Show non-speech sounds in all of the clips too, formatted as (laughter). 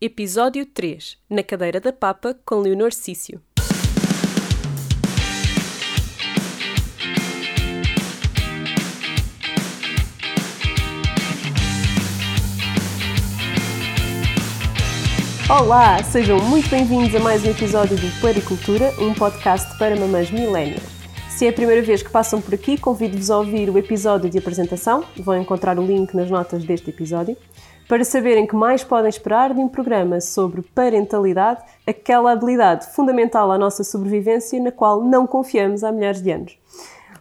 Episódio 3 Na Cadeira da Papa com Leonor Cício. Olá, sejam muito bem-vindos a mais um episódio do Puericultura, um podcast para mamães millennials. Se é a primeira vez que passam por aqui, convido-vos a ouvir o episódio de apresentação, vão encontrar o link nas notas deste episódio, para saberem que mais podem esperar de um programa sobre parentalidade, aquela habilidade fundamental à nossa sobrevivência na qual não confiamos há milhares de anos.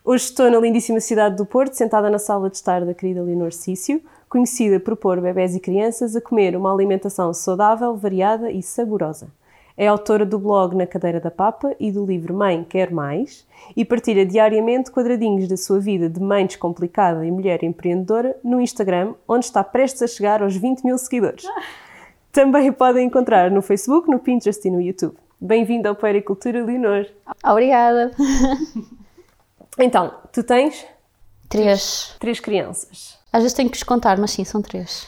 Hoje estou na lindíssima cidade do Porto, sentada na sala de estar da querida Leonor Cício, conhecida por pôr bebés e crianças a comer uma alimentação saudável, variada e saborosa. É autora do blog Na Cadeira da Papa e do livro Mãe Quer Mais e partilha diariamente quadradinhos da sua vida de mãe descomplicada e mulher empreendedora no Instagram, onde está prestes a chegar aos 20 mil seguidores. (laughs) Também podem encontrar no Facebook, no Pinterest e no YouTube. Bem-vindo ao Pericultura, Leonor. Obrigada. (laughs) Então, tu tens Três. três crianças. Às vezes tenho que os contar, mas sim, são três.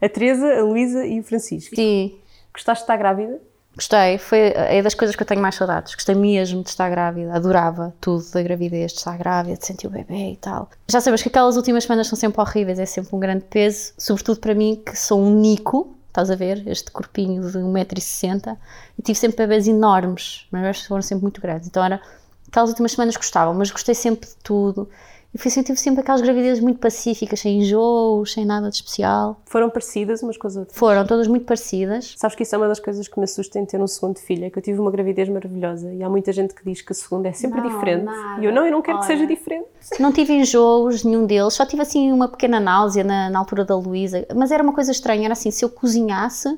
A Teresa, a Luísa e o Francisco. Sim, Gostaste de estar grávida? Gostei. Foi é das coisas que eu tenho mais saudades. Gostei mesmo de estar grávida. Adorava tudo da gravidez, de estar grávida, de sentir o bebê e tal. Já sabes que aquelas últimas semanas são sempre horríveis, é sempre um grande peso, sobretudo para mim, que sou um nico. Estás a ver? Este corpinho de 1,60m. E tive sempre bebês enormes, mas foram sempre muito grandes. Então era. Aquelas últimas semanas gostavam, mas gostei sempre de tudo. E fui tive sempre aquelas gravidezes muito pacíficas, sem enjoos, sem nada de especial. Foram parecidas umas com as outras? Foram todas muito parecidas. Sabes que isso é uma das coisas que me assusta em ter um segundo filho, é que eu tive uma gravidez maravilhosa e há muita gente que diz que a segunda é sempre Não, diferente. nada. E eu não, eu não quero que Olha. seja diferente. Não tive enjoos, nenhum deles, só tive assim uma pequena náusea na, na altura da Luísa, mas era uma coisa estranha, era assim, se eu cozinhasse,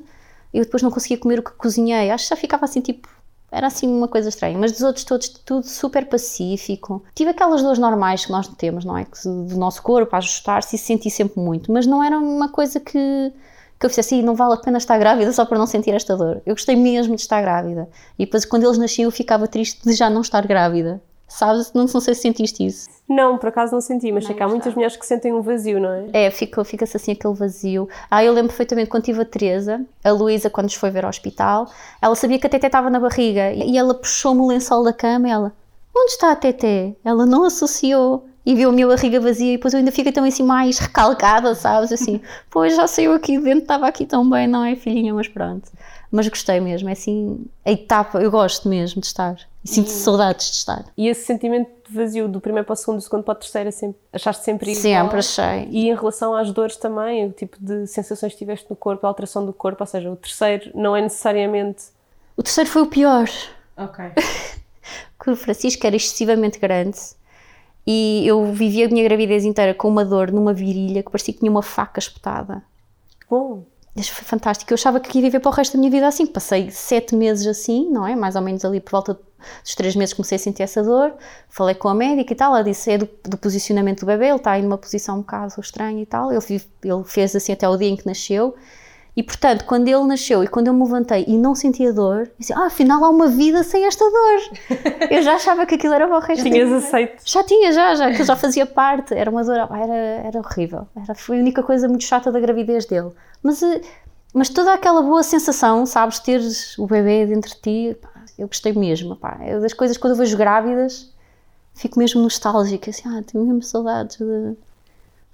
eu depois não conseguia comer o que cozinhei, acho que já ficava assim tipo, era assim uma coisa estranha, mas dos outros todos tudo super pacífico. Tive aquelas dores normais que nós temos, não é? Que do nosso corpo, a ajustar-se e senti sempre muito, mas não era uma coisa que que eu fizesse assim, não vale a pena estar grávida só para não sentir esta dor. Eu gostei mesmo de estar grávida. E depois, quando eles nasciam, eu ficava triste de já não estar grávida. Sabes? Não, não sei se sentiste isso. Não, por acaso não senti, mas sei que há muitas mulheres que sentem um vazio, não é? É, fica- fica-se assim aquele vazio. Ah, eu lembro perfeitamente quando tive a Teresa, a Luísa, quando nos foi ver ao hospital, ela sabia que a Teté estava na barriga e ela puxou-me o lençol da cama e ela, onde está a Teté? Ela não associou e viu a minha barriga vazia e depois eu ainda fiquei também assim mais recalcada, sabes? Assim, (laughs) pois já saiu aqui de dentro, estava aqui tão bem, não é, filhinha? Mas pronto. Mas gostei mesmo, é assim, a etapa, eu gosto mesmo de estar. E sinto saudades de estar. E esse sentimento de vazio do primeiro para o segundo, do segundo para o terceiro, é sempre, achaste sempre igual? Sempre achei. E em relação às dores também, o tipo de sensações que tiveste no corpo, a alteração do corpo, ou seja, o terceiro não é necessariamente. O terceiro foi o pior. Ok. (laughs) que o Francisco era excessivamente grande e eu vivia a minha gravidez inteira com uma dor numa virilha que parecia que tinha uma faca espetada. Bom, foi fantástico. Eu achava que ia viver para o resto da minha vida assim. Passei sete meses assim, não é? Mais ou menos ali por volta dos três meses comecei a sentir essa dor. Falei com a médica e tal. Ela disse: é do, do posicionamento do bebê, ele está aí numa posição um bocado estranha e tal. Ele, ele fez assim até o dia em que nasceu. E portanto, quando ele nasceu e quando eu me levantei e não sentia dor, eu disse: ah, afinal há uma vida sem esta dor. (laughs) eu já achava que aquilo era o resto da tinhas aceito. Já tinha, já, já, que já fazia parte. Era uma dor, ah, era, era horrível. Era, foi a única coisa muito chata da gravidez dele. Mas, eh, mas toda aquela boa sensação, sabes, teres o bebê dentro de ti, pá, eu gostei mesmo. Pá. Eu, das coisas, quando eu vejo grávidas, fico mesmo nostálgica. Assim, ah, tenho mesmo saudades de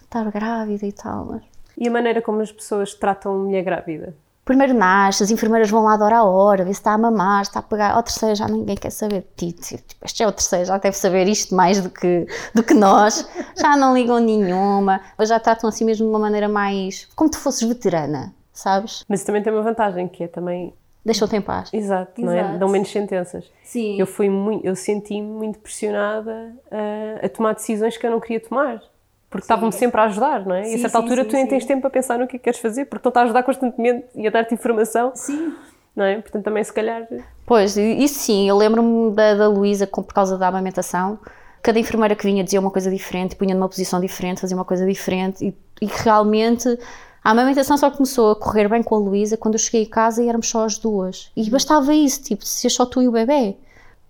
estar grávida e tal. Mas E a maneira como as pessoas tratam a mulher grávida? Primeiro nasce, as enfermeiras vão lá de hora a hora, ver se está a mamar, se está a pegar. Ao terceiro já ninguém quer saber de ti. Este é o terceiro, já deve saber isto mais do que, do que nós. Já não ligam nenhuma. Mas já tratam assim mesmo de uma maneira mais. como tu fosses veterana, sabes? Mas também tem uma vantagem, que é também. Deixam-te em paz. Exato, não é? Exato. Dão menos sentenças. Sim. Eu fui muito, eu senti-me muito pressionada a, a tomar decisões que eu não queria tomar. Porque estavam-me sempre a ajudar, não é? e a Sim, certa sim, altura sim, tu nem sim. tens tempo para pensar no que é que queres fazer, porque estão-te a ajudar constantemente e a dar-te informação, Sim. não é? Portanto, também se calhar. Pois, e- isso sim, eu lembro-me da, da Luísa por causa da amamentação. Cada enfermeira que vinha dizia uma coisa diferente, punha numa posição diferente, fazia uma coisa diferente e, e realmente a amamentação só começou a correr bem com a Luísa quando eu cheguei a casa e éramos só as duas. E bastava isso, tipo, ser só tu e o bebê,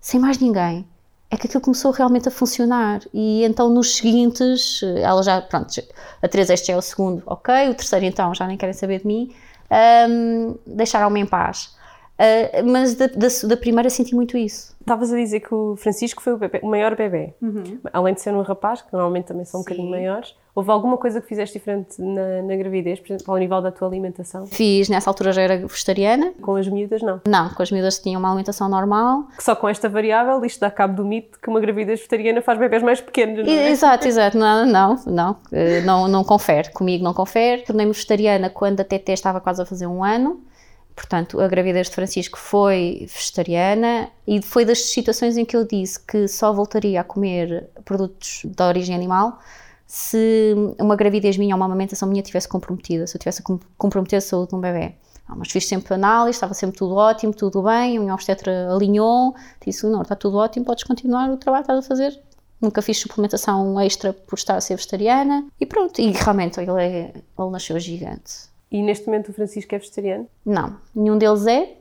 sem mais ninguém. É que aquilo começou realmente a funcionar. E então nos seguintes, ela já, pronto, a Teresa este é o segundo, ok, o terceiro então já nem querem saber de mim. um, deixaram-me em paz. Uh, mas da, da, da, primeira senti muito isso. Estavas a dizer que o Francisco foi o, bebê, o maior bebê. Uhum. Além de ser um rapaz, que normalmente também são Sim. um bocadinho maiores, houve alguma coisa que fizeste diferente na, na, gravidez, por exemplo, ao nível da tua alimentação? Fiz, nessa altura já era vegetariana. Com as miúdas, não? Não, com as miúdas tinham uma alimentação normal. Só com esta variável, isto dá cabo do mito que uma gravidez vegetariana faz bebés mais pequenos, não é? Exato, exato. Não, não, não, eh, não, não confere. Comigo não confere. Tornei-me vegetariana quando a TT estava quase a fazer um ano Portanto, a gravidez de Francisco foi vegetariana e foi das situações em que eu disse que só voltaria a comer produtos de origem animal se uma gravidez minha ou uma amamentação minha tivesse comprometida, se eu tivesse comprometido a saúde de um bebê. Ah, mas fiz sempre análise, estava sempre tudo ótimo, tudo bem, a minha obstetra alinhou, disse, não, está tudo ótimo, podes continuar o trabalho que estás a fazer. Nunca fiz suplementação extra por estar a ser vegetariana e pronto, e realmente ele, é, ele nasceu gigante e neste momento o Francisco é vegetariano? Não, nenhum deles é.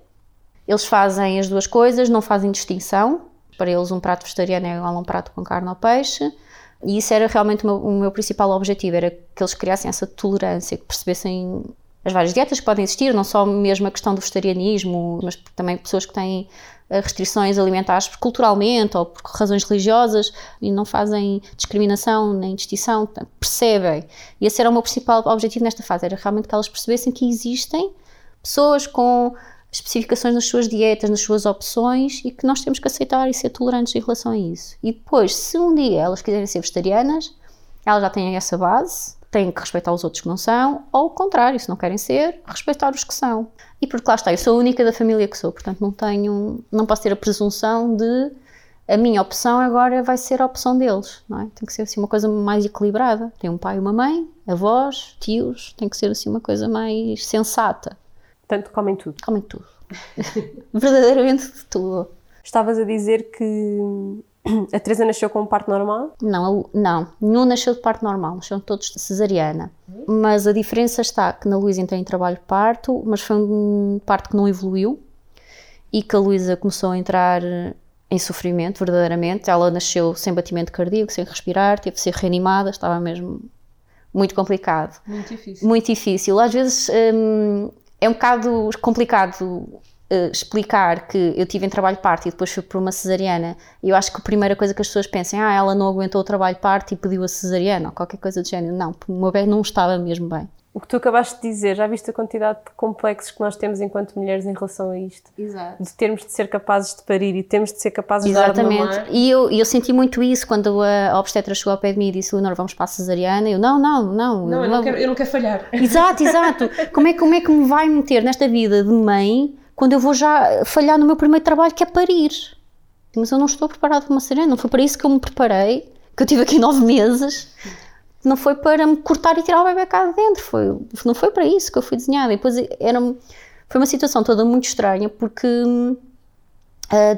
Eles fazem as duas coisas, não fazem distinção. Para eles, um prato vegetariano é igual a um prato com carne ou peixe. E isso era realmente o meu, o meu principal objetivo, era que eles criassem essa tolerância, que percebessem as várias dietas que podem existir, não só mesmo a questão do vegetarianismo, mas também pessoas que têm restrições alimentares culturalmente ou por razões religiosas e não fazem discriminação nem distinção, percebem. E esse era o meu principal objetivo nesta fase, era realmente que elas percebessem que existem pessoas com especificações nas suas dietas, nas suas opções e que nós temos que aceitar e ser tolerantes em relação a isso. E depois, se um dia elas quiserem ser vegetarianas, elas já têm essa base, têm que respeitar os outros que não são, ou o contrário, se não querem ser, respeitar os que são. E porque lá está, eu sou a única da família que sou, portanto não tenho, não posso ter a presunção de a minha opção agora vai ser a opção deles, não é? Tem que ser assim uma coisa mais equilibrada. Tem um pai e uma mãe, avós, tios, tem que ser assim uma coisa mais sensata. Tanto comem tudo. Comem tudo. (laughs) Verdadeiramente tudo. Estavas a dizer que (clears throat) A Teresa nasceu com um parto normal? Não, não, nenhum nasceu de parto normal, nasceram todos de cesariana. Mas a diferença está que na Luísa entrei em trabalho de parto, mas foi um parto que não evoluiu e que a Luísa começou a entrar em sofrimento, verdadeiramente. Ela nasceu sem batimento cardíaco, sem respirar, teve de ser reanimada, estava mesmo muito complicado. Muito difícil. Muito difícil. Às vezes hum, é um bocado complicado uh, explicar que eu tive em trabalho de parto e depois fui por uma cesariana, eu acho que a primeira coisa que as pessoas pensam, ah, ela não aguentou o trabalho de parto e pediu a cesariana, ou qualquer coisa do género. Não, o meu bebê não estava mesmo bem. O que tu acabaste de dizer, já viste a quantidade de complexos que nós temos enquanto mulheres em relação a isto? Exato. De termos de ser capazes de parir e termos de ser capazes Exatamente. de dar Exatamente. E eu, eu senti muito isso quando a, obstetra chegou ao pé de mim e disse, Leonor, vamos para a cesariana. Eu, não, não, não. Não, eu não, quero, eu não quero falhar. Exato, exato. (laughs) como, é, como é que me vai meter nesta vida de mãe quando eu vou já falhar no meu primeiro trabalho, que é parir. Mas eu não estou preparada para uma cesariana, não foi para isso que eu me preparei, que eu tive aqui (laughs) nove meses. Não foi para me cortar e tirar o bebê cá de dentro, foi, não foi para isso que eu fui desenhada. E depois era, foi uma situação toda muito estranha, porque uh,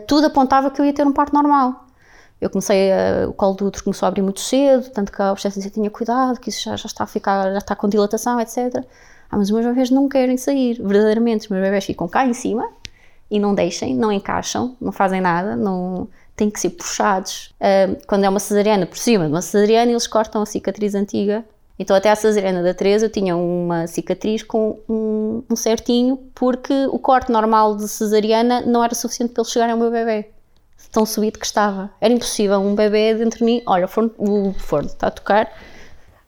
tudo apontava que eu ia ter um parto normal. Eu comecei, a, o colo do útero começou a abrir muito cedo, tanto que a obstetrícia tinha cuidado, que isso já, já, está a ficar, já está com dilatação, etc. Ah, mas os meus bebés não querem sair, verdadeiramente. Os meus bebés ficam cá em cima e não deixem, não encaixam, não fazem nada, não têm que ser puxados. Uh, quando é uma cesariana por cima de uma cesariana, eles cortam a cicatriz antiga. Então, até a cesariana da Teresa, eu tinha uma cicatriz com um, um certinho, porque o corte normal de cesariana não era suficiente para eles chegarem ao meu bebê. Tão subido que estava. Era impossível. Um bebê dentro de mim, olha, o forno, o forno está a tocar,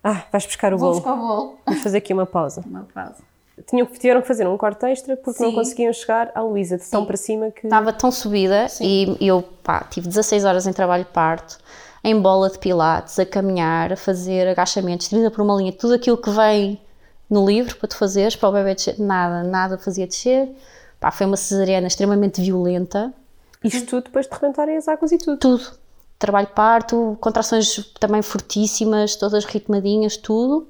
ah, vais buscar o Vou bolo. buscar o bolo. Vamos fazer aqui uma pausa. (laughs) Uma pausa. Tinham, tiveram que fazer um corte extra porque Sim. não conseguiam chegar à Luísa de tão para cima que. Estava tão subida Sim. e eu pá, tive 16 horas em trabalho de parto, em bola de pilates, a caminhar, a fazer agachamentos, 30 por uma linha, tudo aquilo que vem no livro para tu fazeres, para o bebê descer, nada, nada fazia descer. Pá, foi uma cesariana extremamente violenta. Isto tudo depois de rebentarem as águas e tudo? Tudo, trabalho parto, contrações também fortíssimas, todas ritmadinhas, tudo,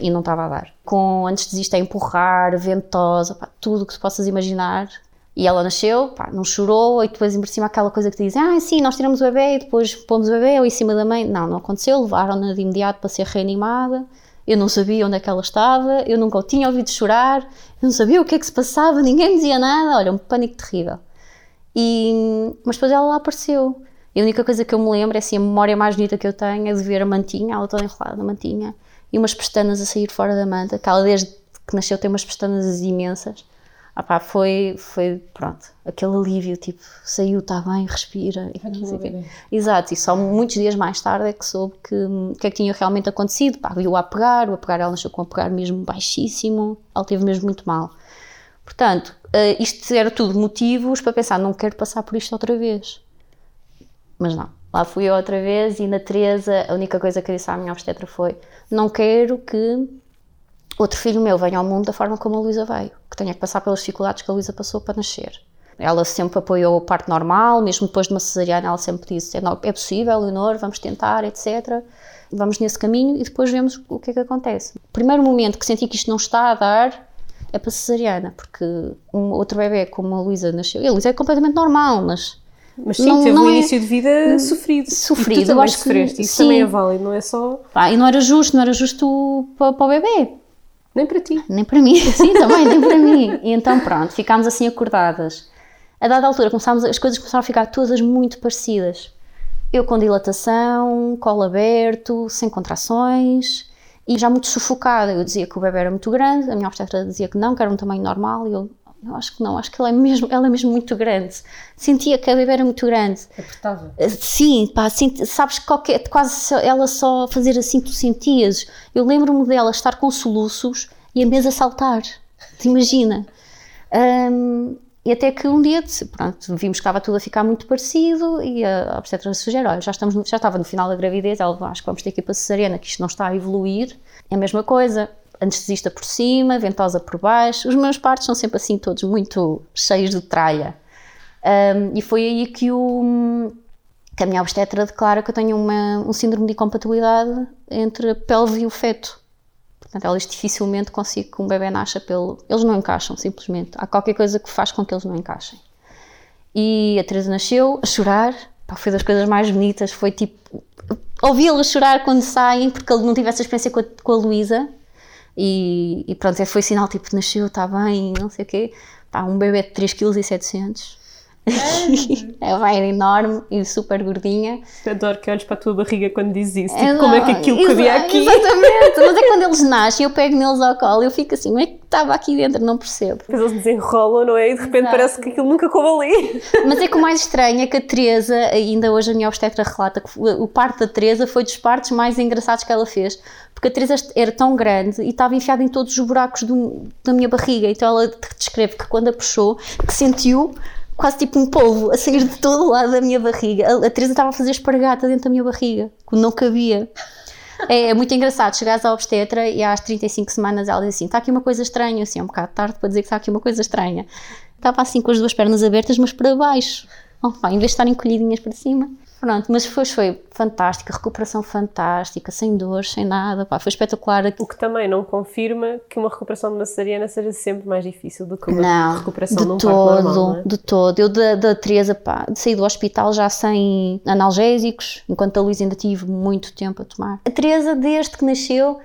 e não estava a dar. Com anestesista a empurrar, ventosa, pá, tudo que tu possas imaginar. E ela nasceu, pá, não chorou, e depois em cima aquela coisa que te dizem, ah, sim, nós tiramos o bebê e depois pomos o bebê ou em cima da mãe. Não, não aconteceu, levaram-na de imediato para ser reanimada. Eu não sabia onde é que ela estava, eu nunca o tinha ouvido chorar, eu não sabia o que é que se passava, ninguém me dizia nada, olha, um pânico terrível. E, mas depois ela lá apareceu. E a única coisa que eu me lembro é assim, a memória mais bonita que eu tenho é de ver a mantinha, ela toda enrolada na mantinha, e umas pestanas a sair fora da manta, que ela desde que nasceu tem umas pestanas imensas. Ah pá, foi, foi, pronto, aquele alívio, tipo, saiu, está bem, respira. quê. Exato, e só muitos dias mais tarde é que soube que o que é que tinha realmente acontecido. Pá, viu a pegar, o apegar, ela nasceu com o apegar mesmo baixíssimo, ela teve mesmo muito mal. Portanto, eh, isto era tudo motivos para pensar, não quero passar por isto outra vez. Mas não, lá fui eu outra vez e na Teresa a única coisa que eu disse à minha obstetra foi não quero que outro filho meu venha ao mundo da forma como a Luísa veio, que tenha que passar pelas dificuldades que a Luísa passou para nascer. Ela sempre apoiou a parte normal, mesmo depois de uma cesariana, ela sempre disse: é, é possível, Leonor, vamos tentar, etc. Vamos nesse caminho e depois vemos o que é que acontece. O primeiro momento que senti que isto não está a dar é para cesariana, porque um outro bebê como a Luísa nasceu, e a Luísa é completamente normal, mas. Mas sim, Não- teve não um é- início de vida sofrido. Sofrido, E tu eu acho que sofreste. Isso sim. também é válido, não é só. Pá, e não era justo, não era justo para, para o bebê, Nem para ti. nem para mim, (laughs) sim, também, nem para mim. E então pronto, ficámos assim acordadas. A dada altura começámos, as coisas começaram a ficar todas muito parecidas. Eu com dilatação, colo aberto, sem contrações e já muito sufocada. Eu dizia que o bebê era muito grande, a minha obstetra dizia que não, que era um tamanho normal e eu, eu acho que não, acho que ela é mesmo, ela é mesmo muito grande. Sentia que a bebê era muito grande. Apertava. Sim, pá, senti- sabes que qualquer, quase ela só fazer assim, tu sentias. Eu lembro-me dela estar com soluços e a mesa saltar. Te imagina? Ahm, e até que um dia, pronto, vimos que estava tudo a ficar muito parecido e a obstetra sugere, olha, já, estamos no- já estava no final da gravidez, ela, acho que vamos ter que ir para a cesariana, que isto não está a evoluir. É a mesma coisa, anestesista por cima, ventosa por baixo. Os meus partos são sempre assim, todos muito cheios de tralha. Ahm, e foi aí que o que a minha obstetra declara que eu tenho uma, um síndrome de incompatibilidade entre a pelve e o feto. Portanto, ela diz que dificilmente consigo que um bebê nasça pelo... Eles não encaixam, simplesmente. Há qualquer coisa que faz com que eles não encaixem. E a Teresa nasceu a chorar. Pá, foi das coisas mais bonitas. Foi tipo... Ouvi-la chorar quando saem, porque ele não tive essa experiência com a, com a Luísa. E, e pronto, foi sinal, tipo, nasceu, está bem, não sei o quê. Pá, um bebê de 3,7 kg. É bem enorme e super gordinha. Adoro que olhes para a tua barriga quando dizes isso. Tipo, É, como é que aquilo exa- cabia aqui? Exatamente, mas é quando eles (laughs) nascem, eu pego neles ao colo e eu fico assim, como é que estava aqui dentro? Não percebo. Depois eles desenrolam, não é? E de repente Exato. parece que aquilo nunca coube ali. (laughs) Mas é que o mais estranho é que a Teresa, ainda hoje a minha obstetra relata que o parto da Teresa foi dos partos mais engraçados que ela fez. Porque a Teresa era tão grande e estava enfiada em todos os buracos do- da minha barriga. Então ela descreve que quando a puxou, que sentiu quase tipo um polvo a sair de todo o lado da minha barriga. A, a Teresa estava a fazer espargata dentro da minha barriga, que não cabia. É, é muito engraçado, chegares à obstetra e às 35 semanas ela diz assim: está aqui uma coisa estranha, assim, é um bocado tarde para dizer que está aqui uma coisa estranha. Estava assim com as duas pernas abertas, mas para baixo. Oh, em vez de estarem encolhidinhas para cima. Pronto, mas depois foi fantástica, recuperação fantástica, sem dor, sem nada, pá, foi espetacular. O que também não confirma que uma recuperação de uma cesariana seja sempre mais difícil do que uma Não, recuperação de num todo, normal, é? de todo. Eu da, da Teresa, pá, de sair do hospital já sem analgésicos, enquanto a Luísa ainda tive muito tempo a tomar. A Teresa, desde que nasceu,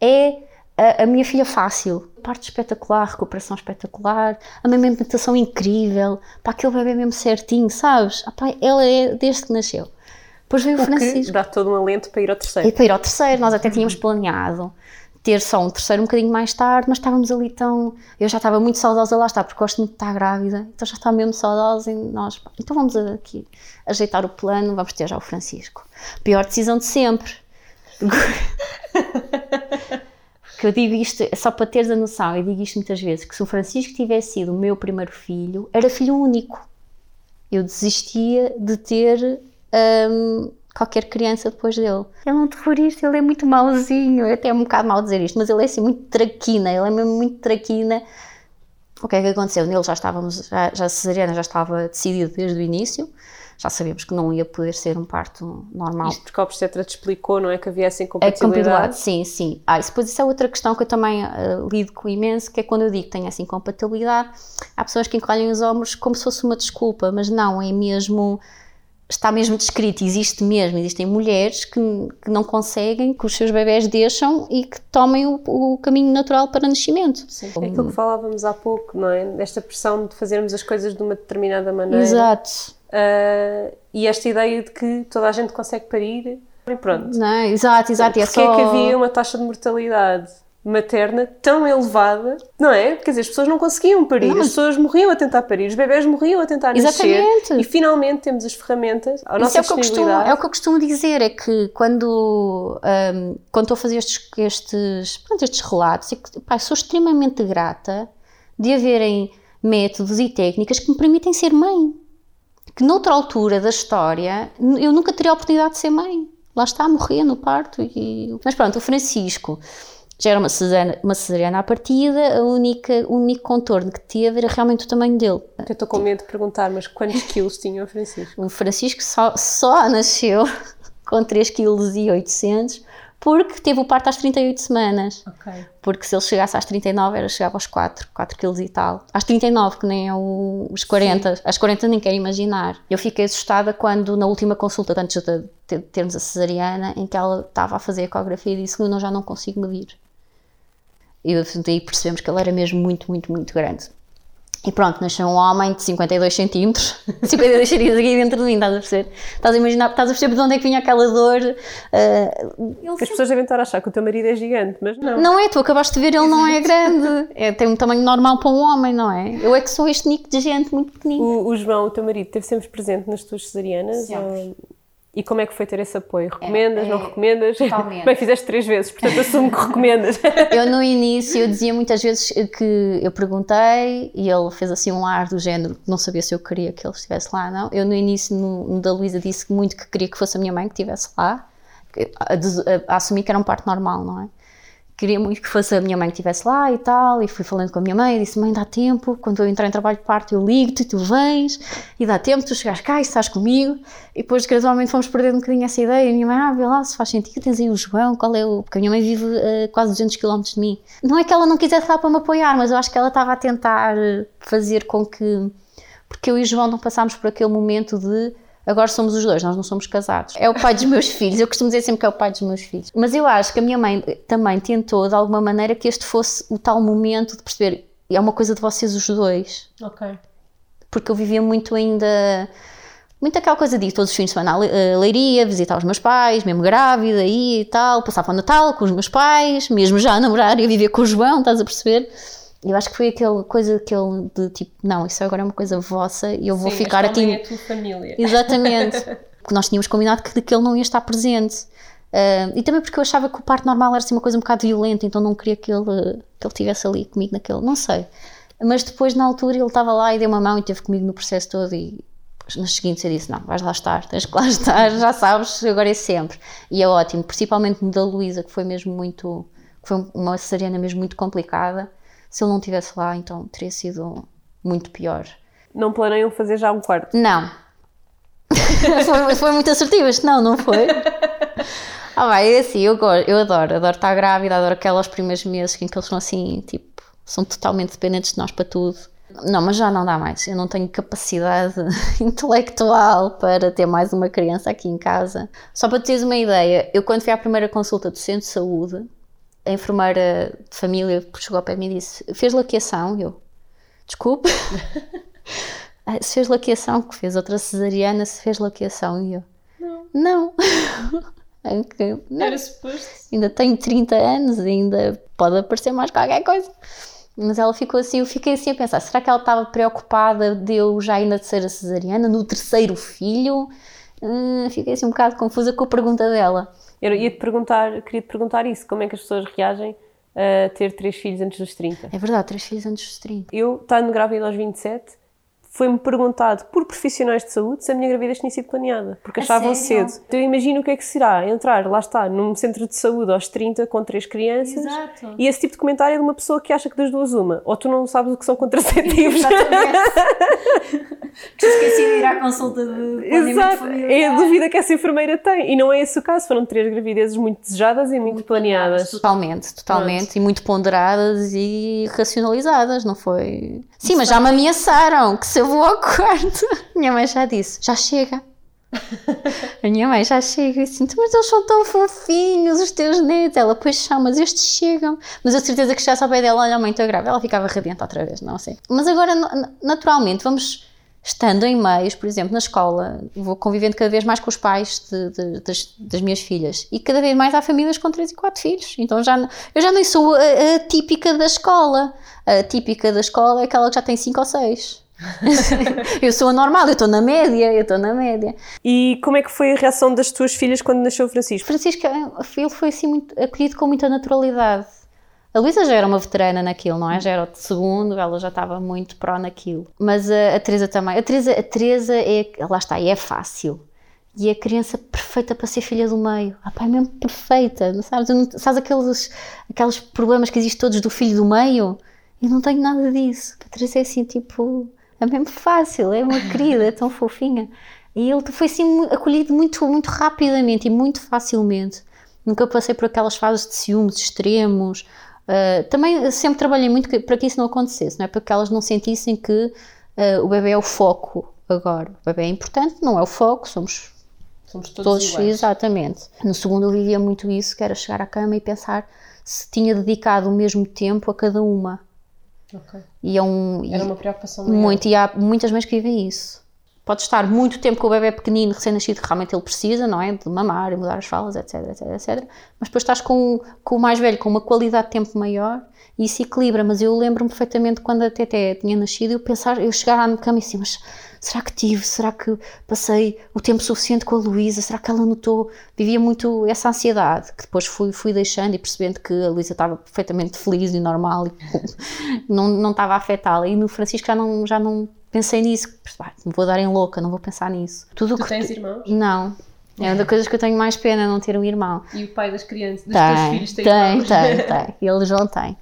é a, a minha filha fácil. Parte espetacular, recuperação espetacular, a minha alimentação incrível, para aquele bebê mesmo certinho, sabes? Ah, pá, ela é desde que nasceu. Depois veio o, O Francisco. dá todo um alento para ir ao E terceiro. para ir ao terceiro, nós até (laughs) tínhamos planeado ter só um terceiro um bocadinho mais tarde, mas estávamos ali tão. Eu já estava muito saudosa lá está, porque gosto muito de estar grávida, então já estava mesmo saudosa e nós. pá, Então vamos aqui ajeitar o plano, vamos ter já o Francisco. Pior decisão de sempre. (laughs) Porque eu digo isto, só para teres a noção, eu digo isto muitas vezes, que se o Francisco tivesse sido o meu primeiro filho, era filho único. Eu desistia de ter hum, qualquer criança depois dele. Ele é um terrorista, ele é muito mauzinho, é até um bocado mau dizer isto, mas ele é assim muito traquina, ele é mesmo muito traquina. O que é que aconteceu? Nele já estávamos, já, já cesariana já estava decidido desde o início, já sabíamos que não ia poder ser um parto normal. Isto porque a obstetra te explicou, não é? Que havia essa A incompatibilidade. compatibilidade, sim, sim. Ah, isso, depois isso é outra questão que eu também ah, lido com imenso, que é quando eu digo que tenho essa incompatibilidade, há pessoas que encolhem os ombros como se fosse uma desculpa, mas não, é mesmo, está mesmo descrito, existe mesmo, existem mulheres que, que não conseguem, que os seus bebés deixam e que tomem o, o caminho natural para o nascimento. Sim. É aquilo que falávamos há pouco, não é? Desta pressão de fazermos as coisas de uma determinada maneira. Exato. Ah, e esta ideia de que toda a gente consegue parir e pronto. Não é? Exato, exato. e é Porque é que só- havia uma taxa de mortalidade materna tão elevada, não é? Quer dizer, as pessoas não conseguiam parir, Não, as pessoas morriam a tentar parir, os bebés morriam a tentar Exatamente. nascer e finalmente temos as ferramentas à Isso nossa é o, que eu costumo, é o que eu costumo dizer, é que quando, hum, quando estou a fazer estes, estes, pronto, estes relatos, é pá, sou extremamente grata de haverem métodos e técnicas que me permitem ser mãe. Que noutra altura da história eu nunca teria a oportunidade de ser mãe. Lá está, morrer no parto. E... Mas pronto, o Francisco já era uma cesariana, uma cesariana à partida, a única, o único contorno que teve era realmente o tamanho dele. Eu estou com medo de perguntar, mas quantos quilos tinha o Francisco? O Francisco só, só nasceu (laughs) com 3,8 kg porque teve o parto às 38 semanas. Ok. Porque se ele chegasse às 39, era chegava aos 4, 4 kg e tal. Às 39, que nem é o- os 40. Às 40 nem quero imaginar. Eu fiquei assustada quando, na última consulta, antes de ter- termos a cesariana, em que ela estava a fazer a ecografia e disse: Eu já não consigo medir. E daí percebemos que ele era mesmo muito, muito, muito grande. E pronto, nasceu um homem de 52 centímetros, 52 centímetros aqui dentro de mim, estás a perceber? Estás a imaginar, estás a perceber de onde é que vinha aquela dor? ah, ele As pessoas devem estar a achar que o teu marido é gigante, mas não. não é, tu acabaste de ver, ele não é grande. É, tem um tamanho normal para um homem, não é? Eu é que sou este nico de gente muito pequenino. O, o João, o teu marido, esteve sempre presente nas tuas cesarianas? Sempre. ou- E como é que foi ter esse apoio? Recomendas, É, não é, recomendas? (laughs) totalmente. Bem, fizeste três vezes, portanto (laughs) assumo que recomendas. (laughs) Eu no início eu dizia muitas vezes que eu perguntei e ele fez assim um ar do género não sabia se eu queria que ele estivesse lá, não. Eu no início no, no da Luísa disse muito que queria que fosse a minha mãe que estivesse lá, a assumir que era um parto normal, não é? Queria muito que fosse a minha mãe que estivesse lá e tal, e fui falando com a minha mãe e disse: Mãe, dá tempo, quando eu entrar em trabalho de parto, eu ligo-te, tu vens, e dá tempo, tu chegares cá e estás comigo. E depois, gradualmente, fomos perdendo um bocadinho essa ideia. E a minha mãe, ah, vê lá se faz sentido, tens aí o João, qual é o. Porque a minha mãe vive a quase 200 km de mim. Não é que ela não quisesse lá para me apoiar, mas eu acho que ela estava a tentar eh, fazer com que. Porque eu e o João não passámos por aquele momento de agora somos os dois, nós não somos casados. É o pai dos meus (laughs) filhos, eu costumo dizer sempre que é o pai dos meus filhos. Mas eu acho que a minha mãe também tentou, de alguma maneira, que este fosse o tal momento de perceber é uma coisa de vocês os dois. ok. Porque eu vivia muito ainda. Muito aquela coisa de ir todos os fins de semana à a Leiria, visitar os meus pais, mesmo grávida aí e tal, passava o Natal com os meus pais, mesmo já a namorar e a viver com o João, estás a perceber? Eu acho que foi aquela coisa aquele de tipo, não, isso agora é uma coisa vossa e eu vou Sim, ficar esta aqui. é a tua família. (laughs) Exatamente. Porque nós tínhamos combinado que, que ele não ia estar presente. Ah, e também porque eu achava que o parto normal era assim uma coisa um bocado violenta, então não queria que ele, que ele estivesse ali comigo naquele. Não sei. Mas depois, na altura, ele estava lá e deu uma mão e esteve comigo no processo todo. E nos seguintes eu disse: Não, vais lá estar, tens que lá estar, já sabes, agora é sempre. E é ótimo, principalmente no da Luísa, que foi mesmo muito. que foi uma cesariana mesmo muito complicada. Se ele não estivesse lá, então teria sido muito pior. Não planeiam fazer já um quarto? Não. (laughs) foi, foi muito assertivo, não, não foi? Ah, vai, é assim, eu, eu adoro, adoro estar grávida, adoro aqueles primeiros meses em que eles são assim, tipo, são totalmente dependentes de nós para tudo. Não, mas já não dá mais. Eu não tenho capacidade (laughs) intelectual para ter mais uma criança aqui em casa. Só para teres uma ideia, eu quando fui à primeira consulta do centro de saúde, a enfermeira de família chegou ao pé de mim e disse: Fez laqueação? Eu, desculpe. (laughs) "Ah, Se fez laqueação, que fez outra cesariana, se fez laqueação. E eu, não. (laughs) Que, não. suposto. Ainda tenho 30 anos, ainda pode aparecer mais qualquer coisa. Mas ela ficou assim, eu fiquei assim a pensar, será que ela estava preocupada de eu já ir na terceira cesariana, no terceiro filho? Hum, fiquei assim um bocado confusa com a pergunta dela. Eu ia-te perguntar, queria te perguntar isso, como é que as pessoas reagem a ter três filhos antes dos 30? É verdade, três filhos antes dos 30. Eu, estando grávida aos 27, foi-me perguntado por profissionais de saúde se a minha gravidez tinha sido planeada, porque A achavam sério? cedo. Então eu imagino o que é que será entrar, lá está, num centro de saúde aos 30 com três crianças Exato. e esse tipo de comentário é de uma pessoa que acha que das duas uma, ou tu não sabes o que são contraceptivos. (laughs) Esqueci de ir à consulta de Exato, é a dúvida que essa enfermeira tem. E não é esse o caso, foram três gravidezes muito desejadas e muito, planeadas. Totalmente, totalmente. E muito ponderadas e racionalizadas, não foi? Sim, mas já me ameaçaram que se eu vou ao quarto. (laughs) Minha mãe já disse: já chega. (laughs) A minha mãe já chega e assim, mas eles são tão fofinhos, os teus netos. Ela, pois são, mas estes chegam. Mas eu certeza que já pé dela, olha, a mãe está grávida. Ela ficava radiante outra vez, não sei. Mas agora, na- naturalmente, vamos estando em meios, por exemplo, na escola, vou convivendo cada vez mais com os pais de, de, das, das, minhas filhas e cada vez mais há famílias com 3 e 4 filhos. Então já, eu já nem sou a, a típica da escola. A típica da escola é aquela que já tem 5 ou 6. (laughs) eu sou a normal, eu estou na média, eu estou na média. E como é que foi a reação das tuas filhas quando nasceu o Francisco? Francisco, ele foi assim muito, acolhido com muita naturalidade. A Luísa já era uma veterana naquilo, não é? Já era o segundo, ela já estava muito pró naquilo. Mas a, a Teresa também. A Teresa, a Teresa é, lá está, é fácil. E é a criança perfeita para ser filha do meio. A pai é mesmo perfeita, não sabes? Não, sabes aqueles, aqueles problemas que existem todos do filho do meio? Eu não tenho nada disso. A Teresa é assim, tipo, é mesmo fácil, é uma (laughs) querida, é tão fofinha. E ele foi assim acolhido muito, muito rapidamente e muito facilmente. Nunca passei por aquelas fases de ciúmes extremos Uh, também sempre trabalhei muito para que isso não acontecesse, não é? para que elas não sentissem que uh, o bebê é o foco agora. O bebê é importante, não é o foco, somos, somos todos, todos iguais. Exatamente. No segundo eu vivia muito isso, que era chegar à cama e pensar se tinha dedicado o mesmo tempo a cada uma. Okay. E é um, era uma preocupação muito, e há muitas mães que vivem isso pode estar muito tempo com o bebê pequenino, recém-nascido, que realmente ele precisa, não é? De mamar e mudar as falas, etc, etc, etc. Mas depois estás com, com o mais velho com uma qualidade de tempo maior e isso equilibra. Mas eu lembro-me perfeitamente quando a Teté tinha nascido, eu pensar, eu chegar à cama e assim, mas será que tive? Será que passei o tempo suficiente com a Luísa? Será que ela notou? Vivia muito essa ansiedade, que depois fui, fui deixando e percebendo que a Luísa estava perfeitamente feliz e normal e (laughs) não, não estava a afetá-la. E no Francisco já não, já não pensei nisso, não vou dar em louca, não vou pensar nisso. Tudo tu que tens irmãos? Não. É uma das coisas que eu tenho mais pena não ter um irmão. E o pai das crianças, dos tem, teus filhos tem, tem irmãos? Tem, tem, E eles não têm.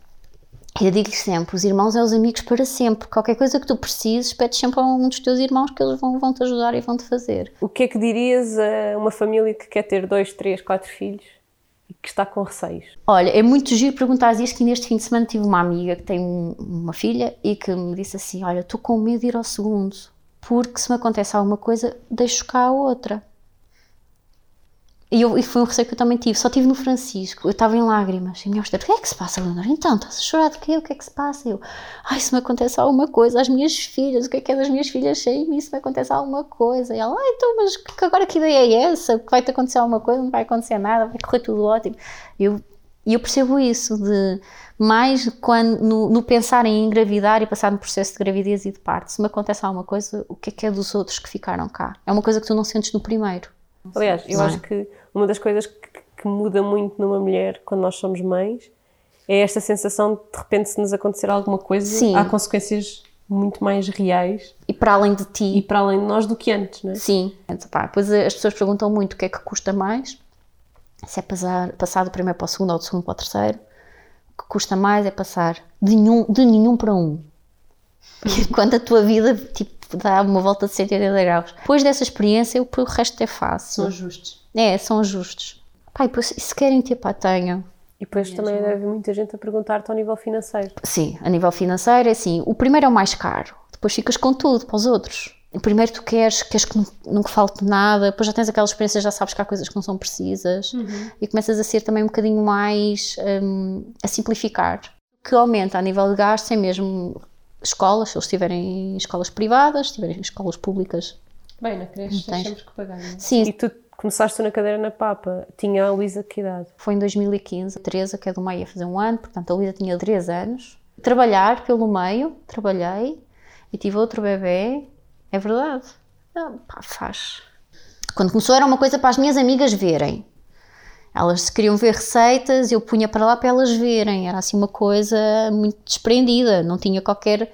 Eu digo-lhes sempre, os irmãos são os amigos para sempre. Qualquer coisa que tu precises, pedes sempre a um dos teus irmãos que eles vão, vão te ajudar e vão te fazer. O que é que dirias a uma família que quer ter dois, três, quatro filhos e que está com receios? Olha, é muito giro perguntar isto que neste fim de semana tive uma amiga que tem uma filha e que me disse assim, olha, estou com medo de ir ao segundo porque se me acontece alguma coisa, deixo cá a outra. E, eu, e foi um receio que eu também tive, só tive no Francisco, eu estava em lágrimas, e a minha o que é que se passa, Leonor? Então, estás a chorar de quê? O que é que se passa? Eu, ai, se me acontece alguma coisa, às minhas filhas, o que é que é das minhas filhas sem mim, se me acontece alguma coisa? E ela, ai, então, mas que, agora que ideia é essa? Que vai-te acontecer alguma coisa, não vai acontecer nada, vai correr tudo ótimo. E eu, eu percebo isso, de mais quando, no, no, pensar em engravidar e passar no processo de gravidez e de parto. Se me acontece alguma coisa, o que é que é dos outros que ficaram cá? É uma coisa que tu não sentes no primeiro. Aliás, eu acho que uma das coisas que, que, muda muito numa mulher quando nós somos mães é esta sensação de de repente se nos acontecer alguma coisa, Sim. há consequências muito mais reais. E para além de ti. E para além de nós do que antes, não é? Sim. Então, pá, depois as pessoas perguntam muito o que é que custa mais, se é passar, passar do primeiro para o segundo ou do segundo para o terceiro que custa mais é passar de nenhum, de nenhum para um. (laughs) Quando a tua vida tipo, dá uma volta de 180 graus. Depois dessa experiência, o resto é fácil. São justos. É, são justos. Pai, pois, se querem ter, pá, tenham. E depois também deve muita gente a perguntar-te ao nível financeiro. Sim, a nível financeiro é assim, o primeiro é o mais caro, depois ficas com tudo para os outros primeiro tu queres, queres que nunca falte nada, depois já tens aquela experiência, já sabes que há coisas que não são precisas uhum. e começas a ser também um bocadinho mais um, a simplificar. O que aumenta a nível de gasto é mesmo escolas, se eles estiverem em escolas privadas, se estiverem em escolas públicas. Bem, na creche tens sempre que pagar, não é? Sim. E tu começaste na cadeira na Papa, tinha a Luísa que idade? Foi em 2015, a Teresa, que é do meio, a fazer um ano, portanto a Luísa tinha 3 anos. Trabalhar pelo meio, trabalhei e tive outro bebê é verdade. Ah, pá, faz. Quando começou era uma coisa para as minhas amigas verem. Elas queriam ver receitas, eu punha para lá para elas verem. Era assim uma coisa muito desprendida. Não tinha qualquer,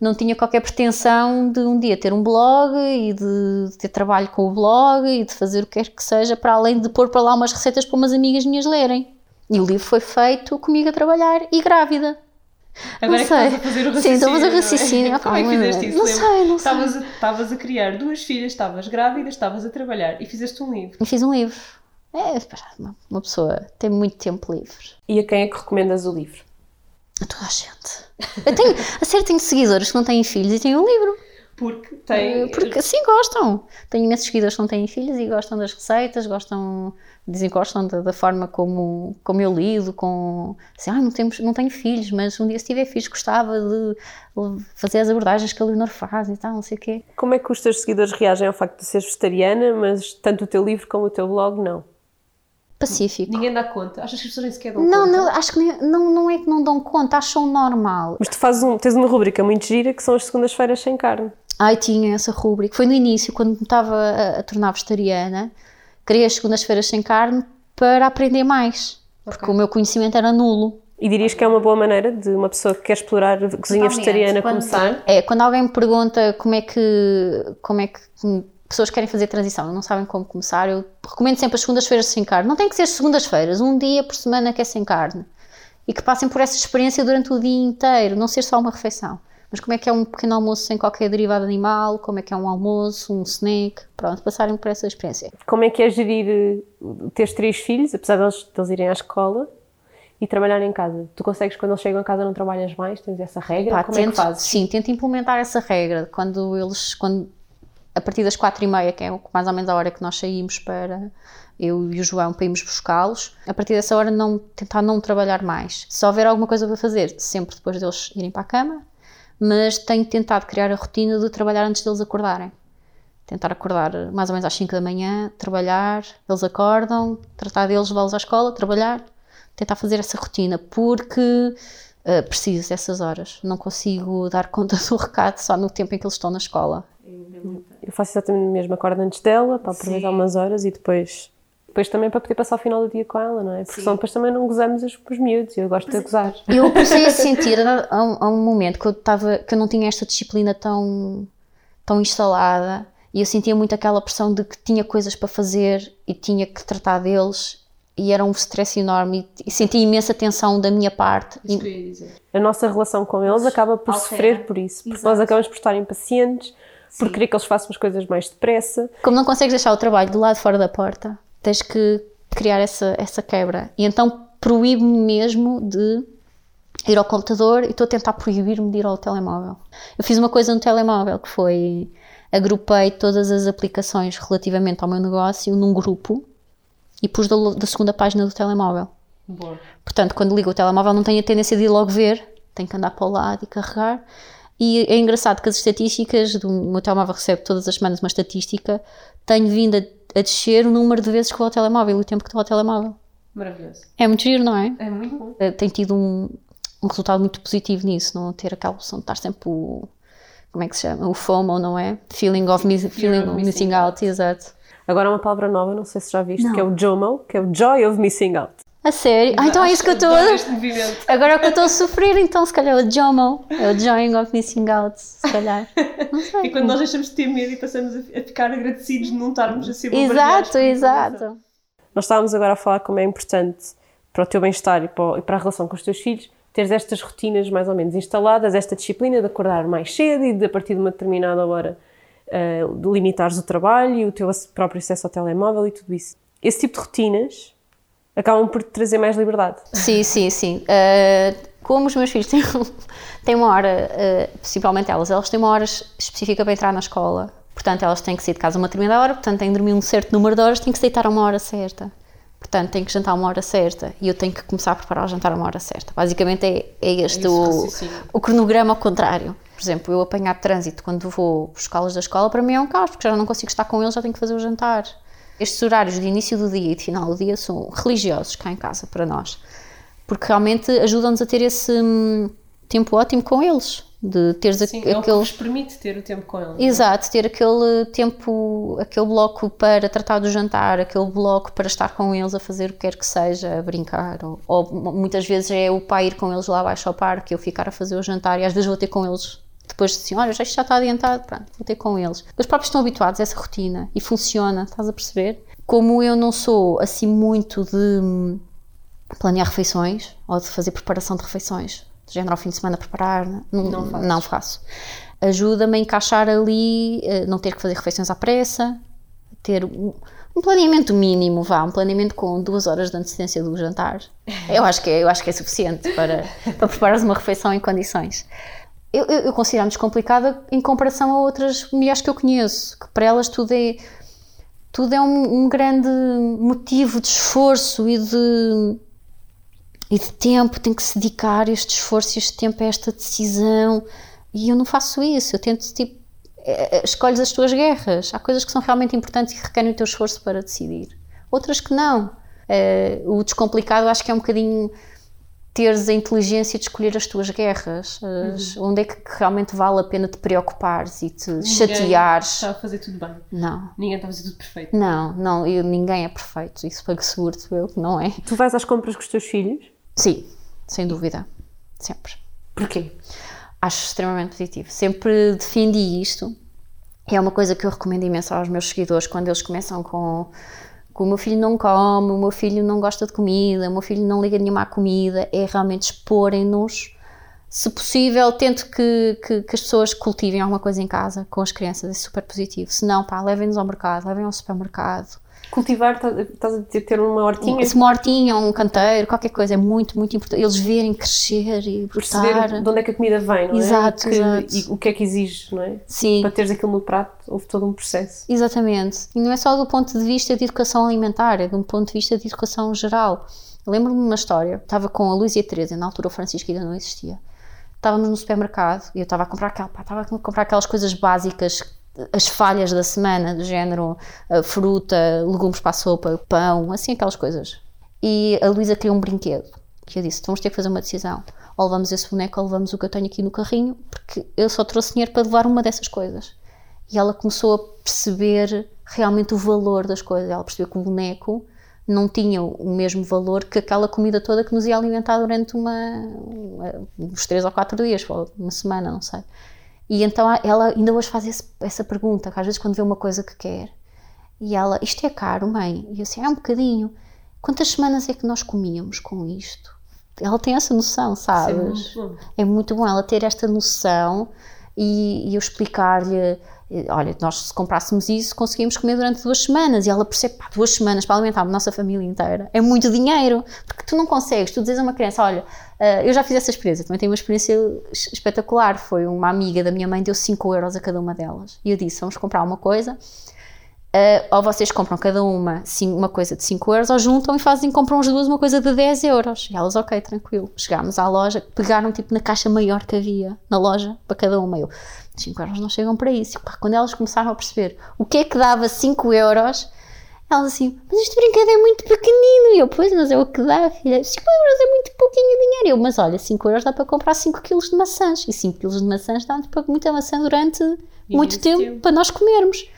não tinha qualquer pretensão de um dia ter um blog e de ter trabalho com o blog e de fazer o que quer que seja, para além de pôr para lá umas receitas para umas amigas minhas lerem. E o livro foi feito comigo a trabalhar e grávida. Agora não é que estás a fazer o raciocínio. Sim, estou a fazer raciocínio. É? (laughs) Como é que fizeste isso? Não sei, não sei. Estavas a, estavas a criar duas filhas, estavas grávida, estavas a trabalhar e fizeste um livro. E fiz um livro. É, uma pessoa tem muito tempo livre. E a quem é que recomendas o livro? A toda a gente. Eu tenho, a sério, tenho seguidores que não têm filhos e têm um livro. Porque tem. Eh, Porque sim, gostam. Tenho imensos seguidores que não têm filhos e gostam das receitas, gostam, dizem gostam da, da forma como, como eu lido, com assim, ah, não, temos, não tenho filhos, mas um dia se tiver filhos gostava de fazer as abordagens que a Leonor faz e tal, não sei o quê. Como é que os teus seguidores reagem ao facto de seres vegetariana, mas tanto o teu livro como o teu blog não? Pacífico. Ninguém dá conta. Achas que as pessoas nem sequer dão Não, conta? não, acho que nem- não, não é que não dão conta, acham normal. Mas tu fazes um, tens uma rubrica muito gira que são as segundas-feiras sem carne. Ai, tinha essa rúbrica. Foi no início, quando me estava a, a tornar vegetariana, criei as segundas-feiras sem carne para aprender mais. Porque o meu conhecimento era nulo. E dirias que é uma boa maneira de uma pessoa que quer explorar a cozinha Totalmente. vegetariana Quando- começar? É, quando alguém me pergunta como é que, como é que pessoas querem fazer transição e não sabem como começar, eu recomendo sempre as segundas-feiras sem carne. Não tem que ser segundas-feiras, um dia por semana que é sem carne. E que passem por essa experiência durante o dia inteiro, não ser só uma refeição. Mas como é que é um pequeno almoço sem qualquer derivado animal, como é que é um almoço, um snack, pronto, passarem por essa experiência. Como é que é gerir eh, teres três filhos, apesar deles, deles irem à escola e trabalhar em casa? Tu consegues, quando eles chegam a casa, não trabalhas mais? Tens essa regra? Pá, Como é que tento- fazes? Sim, tento implementar essa regra. Quando eles, quando, a partir das quatro e meia, que é mais ou menos a hora que nós saímos para eu e o João para irmos buscá-los, a partir dessa hora não, tentar não trabalhar mais. Se houver alguma coisa para fazer, sempre depois deles irem para a cama, mas tenho tentado criar a rotina de trabalhar antes deles acordarem. Tentar acordar mais ou menos às 5 da manhã, trabalhar, eles acordam, tratar deles, levá-los à escola, trabalhar, tentar fazer essa rotina, porque uh, preciso dessas horas. Não consigo dar conta (laughs) do recado só no tempo em que eles estão na escola. Eu faço exatamente o mesmo. Acordo antes dela, para aproveitar umas horas e depois... Depois também para poder passar o final do dia com ela, não é? Porque senão depois também não gozamos os, os miúdos e eu gosto de gozar. Eu comecei a sentir a, a um, a um momento que eu, estava, que eu não tinha esta disciplina tão, tão instalada e eu sentia muito aquela pressão de que tinha coisas para fazer e tinha que tratar deles e era um stress enorme e, e sentia imensa tensão da minha parte. E- A nossa relação com eles acaba por Altera. sofrer por isso. Porque nós acabamos por estar impacientes, por querer que eles façam as coisas mais depressa. como não consegues deixar o trabalho do lado fora da porta, tens que criar essa, essa quebra. E então proíbe-me mesmo de ir ao computador e estou a tentar proibir-me de ir ao telemóvel. Eu fiz uma coisa no telemóvel que foi agrupei todas as aplicações relativamente ao meu negócio num grupo e pus da, da segunda página do telemóvel. Portanto, quando ligo o telemóvel não tenho a tendência de ir logo ver, tenho que andar para o lado e carregar. E é engraçado que as estatísticas do meu telemóvel recebe todas as semanas uma estatística, tenho vindo a, a descer o número de vezes que vou ao telemóvel e o tempo que estou ao telemóvel. Maravilhoso. É muito giro, não é? É muito bom. Eh, Tem tido um, um resultado muito positivo nisso, não ter aquela opção de estar sempre o. Como é que se chama? O FOMO, não é? Feeling of, miss, feeling of missing missing out, exato. Agora uma palavra nova, não sei se já viste, que é o JOMO, que é o Joy of Missing Out. A sério? Ah, então é isso que eu estou. (laughs) Agora é o que eu estou a sofrer, então se calhar é o JOMO, é o Joy of Missing Out, se calhar. (laughs) Não sei. E quando nós deixamos de ter medo e passamos a, ficar agradecidos de não estarmos a ser Exato, exato. Nós estávamos agora a falar como é importante para o teu bem-estar e para, a relação com os teus filhos teres estas rotinas mais ou menos instaladas, esta disciplina de acordar mais cedo e de a partir de uma determinada hora de limitares o trabalho e o teu próprio acesso ao telemóvel e tudo isso. Esse tipo de rotinas acabam por trazer mais liberdade. Sim, sim, sim. Uh, como os meus filhos (laughs) têm, têm uma hora, uh, principalmente elas, elas têm uma hora específica para entrar na escola. Portanto, elas têm que sair de casa a uma determinada hora, portanto, têm que dormir um certo número de horas, têm que se deitar a uma hora certa. Portanto, têm que jantar uma hora certa e eu tenho que começar a preparar o jantar a uma hora certa. Basicamente é, é este esse o, o cronograma ao contrário. Por exemplo, eu apanhar trânsito quando vou buscá-los da escola, para mim é um caos, porque já não consigo estar com eles, já tenho que fazer o jantar. Estes horários de início do dia e de final do dia são religiosos cá em casa para nós, porque realmente ajudam-nos a ter esse hum, tempo ótimo com eles, de teres a- é aqueles permite ter o tempo com eles. Exato, ter aquele tempo, aquele bloco para tratar do jantar, aquele bloco para estar com eles a fazer o que quer que seja, a brincar. Ou, ou muitas vezes é o pai ir com eles lá abaixo ao parque, eu ficar a fazer o jantar e às vezes vou ter com eles. Depois de assim, olha, já isto já está adiantado, pronto, vou ter com eles. Os próprios estão habituados a essa rotina e funciona, estás a perceber? Como eu não sou assim muito de hum, planear refeições ou de fazer preparação de refeições, de género ao fim de semana preparar, não, não, faço. Ajuda-me a encaixar ali, eh, não ter que fazer refeições à pressa, ter um, um planeamento mínimo, vá, um planeamento com duas horas de antecedência do jantar. (laughs) Eu acho que é, eu acho que é suficiente para, para preparares uma refeição em condições. Eu, eu, eu considero-me descomplicada em comparação a outras mulheres que eu conheço, que para elas tudo é tudo é um, um grande motivo de esforço e de e de tempo, tem que se dedicar este esforço e este tempo a esta decisão. E eu não faço isso, eu tento, tipo, é, é, escolhes as tuas guerras. Há coisas que são realmente importantes e que requerem o teu esforço para decidir. Outras que não. É, o descomplicado acho que é um bocadinho teres a inteligência de escolher as tuas guerras, as, uhum. onde é que realmente vale a pena te preocupares e te ninguém chateares. está a fazer tudo bem. Não. Ninguém está a fazer tudo perfeito. Não, não, eu, ninguém é perfeito, isso pago seguro eu que não é. Tu vais às compras com os teus filhos? Sim, sem dúvida, sempre. Porquê? Acho extremamente positivo. Sempre defendi isto. É uma coisa que eu recomendo imenso aos meus seguidores quando eles começam com que o meu filho não come, o meu filho não gosta de comida, o meu filho não liga nenhuma à comida, é realmente exporem-nos. Se possível, tento que, que, que, as pessoas cultivem alguma coisa em casa com as crianças, é super positivo. Se não, pá, levem-nos ao mercado, levem ao supermercado, Cultivar, tá, estás a dizer ter uma hortinha? Uma hortinha, um canteiro, qualquer coisa, é muito, muito importante. Eles verem crescer e Perceber de onde é que a comida vem, não é? Exato, que, exato. E o que é que exige, não é? Sim. Para teres aquilo no prato, houve todo um processo. Exatamente. E não é só do ponto de vista de educação alimentar, é de um ponto de vista de educação geral. Lembro-me de uma história, estava com a Luísa e a Teresa, na altura o Francisco ainda não existia. Estávamos no supermercado e eu estava a comprar aquela, pá, estava a comprar aquelas coisas básicas as falhas da semana, do género fruta, legumes para a sopa, pão, assim aquelas coisas. E a Luísa queria um brinquedo. Que eu disse: vamos ter que fazer uma decisão. Ou levamos esse boneco ou levamos o que eu tenho aqui no carrinho, porque eu só trouxe dinheiro para levar uma dessas coisas. E ela começou a perceber realmente o valor das coisas. Ela percebeu que o boneco não tinha o mesmo valor que aquela comida toda que nos ia alimentar durante uma, uns três ou quatro dias, uma semana, não sei. E então ela ainda hoje faz esse, essa pergunta, que às vezes quando vê uma coisa que quer, e ela, isto é caro, mãe? E eu assim, é um bocadinho. Quantas semanas é que nós comíamos com isto? Ela tem essa noção, sabes? É muito, é muito bom ela ter esta noção e, e eu explicar-lhe olha, nós se comprássemos isso conseguimos comer durante duas semanas e ela percebe, pá, duas semanas para alimentar a nossa família inteira é muito dinheiro, porque tu não consegues, tu dizes a uma criança, olha, uh, eu já fiz essa experiência, também tenho uma experiência espetacular, foi uma amiga da minha mãe, deu 5 euros a cada uma delas, e eu disse, vamos comprar uma coisa, Uh, ou vocês compram cada uma uma coisa de 5 euros, ou juntam e fazem, compram as duas uma coisa de 10 euros. E elas, ok, tranquilo. Chegámos à loja, pegaram tipo na caixa maior que havia na loja para cada uma. Eu, 5 euros não chegam para isso. E, pá, quando elas começaram a perceber o que é que dava 5 euros, elas assim, mas este brinquedo é muito pequenino. E eu, pois, mas é o que dá, filha. 5 euros é muito pouquinho dinheiro. Eu, mas olha, 5 euros dá para comprar 5 quilos de maçãs. E 5 quilos de maçãs dá para muita maçã durante e muito tempo, tempo para nós comermos.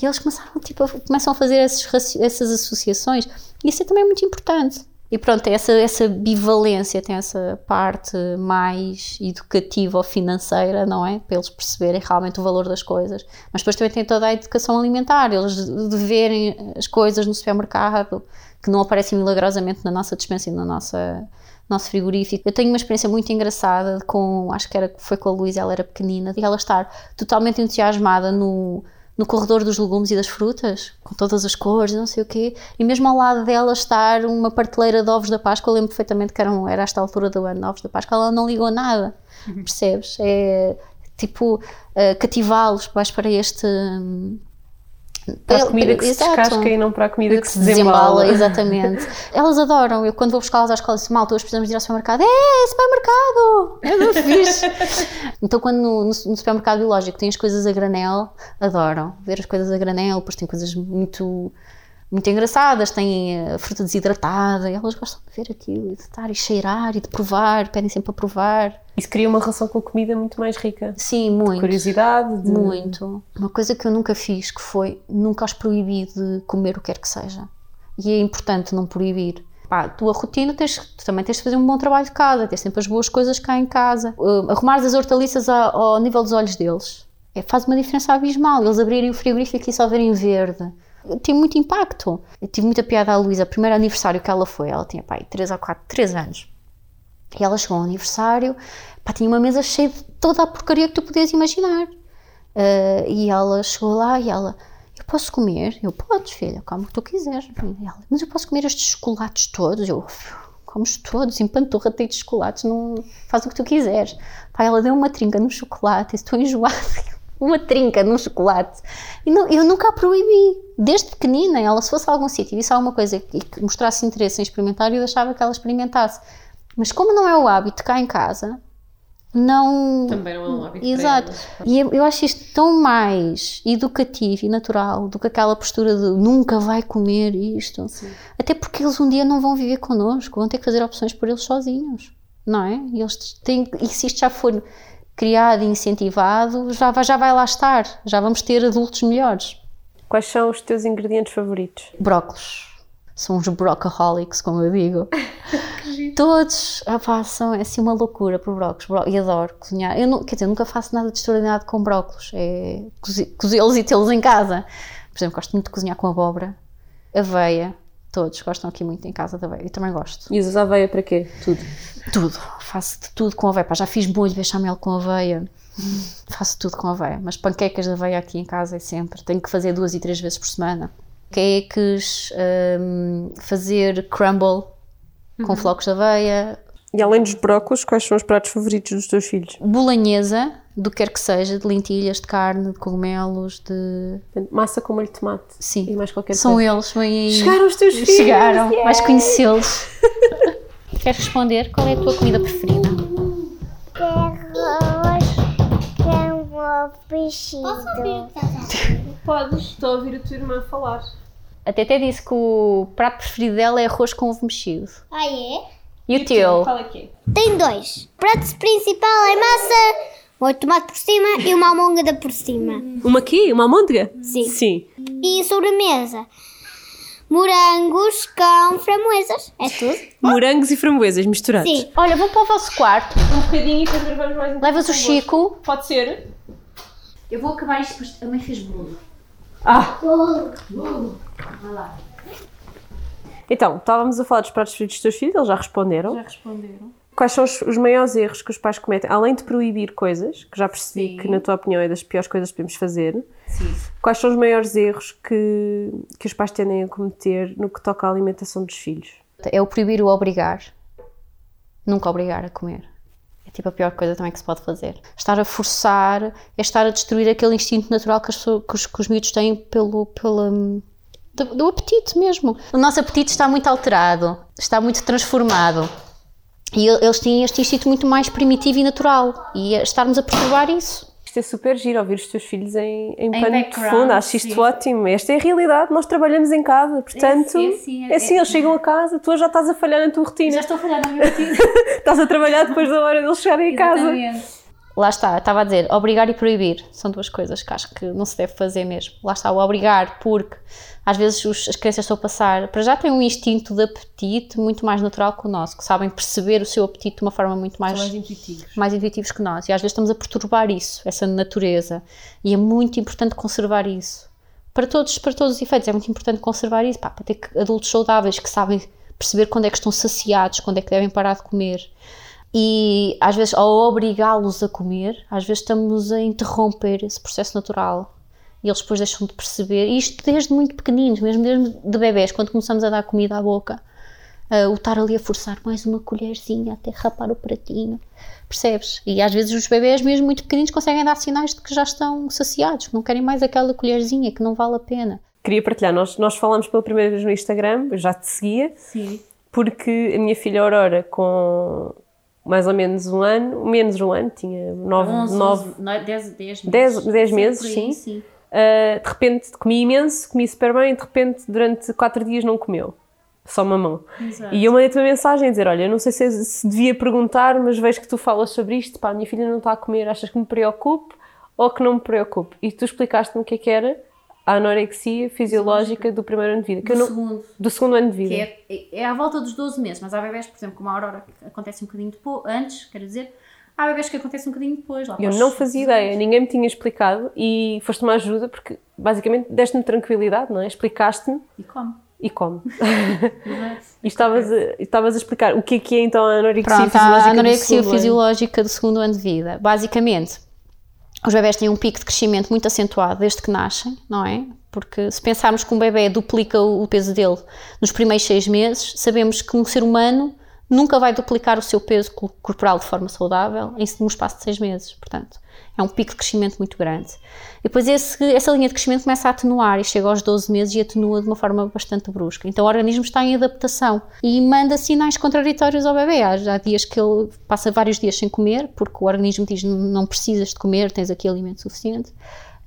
E eles começaram, tipo, a, começam a fazer esses, essas associações. E isso é também muito importante. E pronto, essa, essa bivalência tem essa parte mais educativa ou financeira, não é? Para eles perceberem realmente o valor das coisas. Mas depois também tem toda a educação alimentar, eles de verem as coisas no supermercado que não aparecem milagrosamente na nossa dispensa e na nossa nosso frigorífico. Eu tenho uma experiência muito engraçada com, acho que era, foi com a Luísa, ela era pequenina, e ela estar totalmente entusiasmada no, no corredor dos legumes e das frutas, com todas as cores, não sei o quê, e mesmo ao lado dela estar uma prateleira de ovos da Páscoa, eu lembro perfeitamente que eram, era esta altura do ano, ovos da Páscoa, ela não ligou nada, uhum. percebes? É tipo uh, cativá-los para este. Um, para a comida que Exato. se descasca e não para a comida que, que se desembala. (laughs) Exatamente. Elas adoram. Eu, quando vou buscá-las à escola, disse: Malta, hoje precisamos ir ao supermercado. É, supermercado! É muito (laughs) fixe. então, quando no, no, supermercado biológico tem as coisas a granel, adoram ver as coisas a granel, pois tem coisas muito muito engraçadas, têm a fruta desidratada, e elas gostam de ver aquilo, e de estar e cheirar e de provar, pedem sempre para provar. Isso cria uma relação com a comida muito mais rica. Sim, muito. De curiosidade. De... Muito. Uma coisa que eu nunca fiz, que foi nunca os proibir de comer o que quer que seja. E é importante não proibir. Pá, a tua rotina, tens, tu também tens de fazer um bom trabalho de casa, tens sempre as boas coisas cá em casa. Uh, arrumar as hortaliças ao, ao nível dos olhos deles. É, faz uma diferença abismal. Eles abrirem o frigorífico e só verem verde tem muito impacto. Eu tive muita piada à Luísa, primeiro aniversário que ela foi, ela tinha pai 3 ou 4, 3 anos. E ela chegou ao aniversário, pá, tinha uma mesa cheia de toda a porcaria que tu podias imaginar. Uh, e ela chegou lá e ela, eu posso comer? Eu, podes, filha, como tu quiseres. Ela, mas eu posso comer estes chocolates todos? Eu, comes todos, empanturra, tem de chocolates, não, faz o que tu quiseres. Pá, ela deu uma trinca no chocolate, estou (laughs) enjoada. Uma trinca num chocolate. E não, eu nunca a proibi. Desde pequenina, ela se fosse a algum sítio e visse alguma coisa que, que mostrasse interesse em experimentar, eu deixava que ela experimentasse. Mas como não é o hábito cá em casa, não. Também não é um hábito. Exato. E eu, eu acho isto tão mais educativo e natural do que aquela postura de nunca vai comer isto. Sim. Até porque eles um dia não vão viver connosco, vão ter que fazer opções por eles sozinhos, não é? E, eles têm, e se isto já for criado e incentivado, já vai, já vai lá estar, já vamos ter adultos melhores. Quais são os teus ingredientes favoritos? Brócolos. São uns brocaholics, como eu digo. (laughs) Todos opá, são é assim uma loucura por brócolos. E adoro cozinhar. Eu não, quer dizer, nunca faço nada de extraordinário com brócolos. É cozê-los e tê-los em casa. Por exemplo, gosto muito de cozinhar com abóbora, aveia. Todos gostam aqui muito em casa da aveia. Eu também gosto. E usas aveia para quê? Tudo? Tudo. Faço de tudo com aveia. Pá, já fiz molho de bechamel com aveia. Faço tudo com aveia. Mas panquecas de aveia aqui em casa é sempre. Tenho que fazer duas e três vezes por semana. Cakes, um, fazer crumble com flocos de aveia. E além dos brócolos, quais são os pratos favoritos dos teus filhos? Bolanhesa, do que quer que seja, de lentilhas, de carne, de cogumelos, de. Massa com molho de tomate. Sim. E mais qualquer São coisa. eles, vêm aí. Chegaram os teus filhos! Chegaram, yes! vais conhecê-los. (laughs) Queres responder? Qual é a tua comida preferida? arroz com o vestido. Podes, estou a ouvir a tua irmã falar. A Tete disse que o prato preferido dela é arroz com ovo mexido. Ah, é? E o teu? Qual é que é? Tem dois. O prato principal é massa, de tomate por cima e uma almôndega por cima. Uma aqui? Uma almôndega? Sim. Sim. E sobremesa. Morangos com framboesas. É tudo? Morangos e framboesas misturados. Sim. Olha, vou para o vosso quarto. Um bocadinho e depois gravamos mais um Levas o Chico. Pode ser? Eu vou acabar isto, depois a mãe fez bolo. Ah! Então, estávamos a falar dos pratos preferidos dos teus filhos, eles já responderam. Já responderam. Quais são os, os maiores erros que os pais cometem? Além de proibir coisas, que já percebi Sim. que, na tua opinião, é das piores coisas que podemos fazer, Sim. quais são os maiores erros que, que os pais tendem a cometer no que toca à alimentação dos filhos? É o proibir o obrigar. Nunca obrigar a comer. É tipo a pior coisa também que se pode fazer. Estar a forçar é estar a destruir aquele instinto natural que, as que os, que os miúdos têm pelo, pela, do, do apetite mesmo. O nosso apetite está muito alterado, está muito transformado. E el- eles têm este instinto muito mais primitivo e natural. E é estarmos a perturbar isso. Isto é super giro ouvir os teus filhos em, em, pano de fundo, acho isto sim. ótimo. Esta é a realidade, nós trabalhamos em casa, portanto, sim, sim, é assim, eles chegam a casa, tu já estás a falhar na tua rotina, estou a falhar na minha (laughs) rotina. estás a trabalhar depois da hora deles chegarem a casa. Lá está, estava a dizer, obrigar e proibir são duas coisas que acho que não se deve fazer mesmo. Lá está, o obrigar, porque às vezes os- as crianças estão a passar, para já têm um instinto de apetite muito mais natural que o nosso, que sabem perceber o seu apetite de uma forma muito mais, intuitivos. mais intuitivos que nós. E às vezes estamos a perturbar isso, essa natureza. E é muito importante conservar isso. Para todos, para todos os efeitos, é muito importante conservar isso, pá, para ter adultos saudáveis que sabem perceber quando é que estão saciados, quando é que devem parar de comer. E às vezes, ao obrigá-los a comer, às vezes estamos a interromper esse processo natural. E eles depois deixam de perceber, e isto desde muito pequeninos, mesmo desde de bebés, quando começamos a dar comida à boca, ah, o estar ali a forçar mais uma colherzinha até rapar o pratinho, percebes? E às vezes os bebés, mesmo muito pequeninos, conseguem dar sinais de que já estão saciados, que não querem mais aquela colherzinha, que não vale a pena. Queria partilhar, nós, nós falámos pela primeira vez no Instagram, eu já te seguia, Sim. porque a minha filha Aurora, com mais ou menos um ano, menos um ano, tinha nove, nove 10, 10 Dez- dez meses, sim. Uh, de repente comi imenso, comi super bem, e de repente durante quatro dias não comeu. Só mamão. E eu mandei-te uma mensagem a dizer: Olha, não sei se, se devia perguntar, mas vejo que tu falas sobre isto. Pá, a minha filha não está a comer, achas que me preocupe ou que não me preocupe? E tu explicaste-me o que é que era a anorexia fisiológica do primeiro ano de vida. Que eu não- segundo, do segundo ano de vida. que é, é à volta dos 12 meses, mas há bebés, por exemplo, como a Aurora, que acontece um bocadinho depois, antes, quero dizer, há bebés que acontece um bocadinho depois. Lá Eu não fazia 18. ideia, ninguém me tinha explicado e foste uma ajuda porque basicamente deste-me tranquilidade, não é? Explicaste-me E come. e. Exato. (laughs) E estavas a, estavas a explicar o que é que é então a anorexia Pronto, fisiológica a do anorexia segundo ano. fisiológica do segundo ano de vida. Basicamente, os bebés têm um pico de crescimento muito acentuado desde que nascem, não é? Porque se pensarmos que um bebê duplica o peso dele nos primeiros seis meses, sabemos que um ser humano nunca vai duplicar o seu peso co- corporal de forma saudável em um espaço de seis meses. Portanto, é um pico de crescimento muito grande. E depois esse- essa linha de crescimento começa a atenuar e chega aos 12 meses e atenua de uma forma bastante brusca. Então o organismo está em adaptação e manda sinais contraditórios ao bebê. Há, há dias que ele passa vários dias sem comer, porque o organismo diz não precisas de comer, tens aqui alimento suficiente.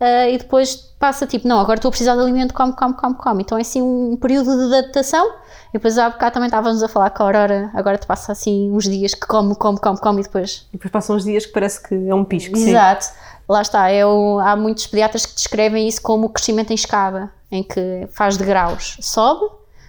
Ah, e depois passa tipo, não, agora estou a precisar de alimento, come, come, come, come. Então é assim um período de adaptação. E depois há bocado também estávamos a falar com a Aurora, agora te passa assim uns dias que come, come, come, come e depois E depois passam uns dias que parece que é um pisco. sim. Exato. Lá está. É o- há muitos pediatras que descrevem isso como o crescimento em escada, em que faz de graus. Sobe,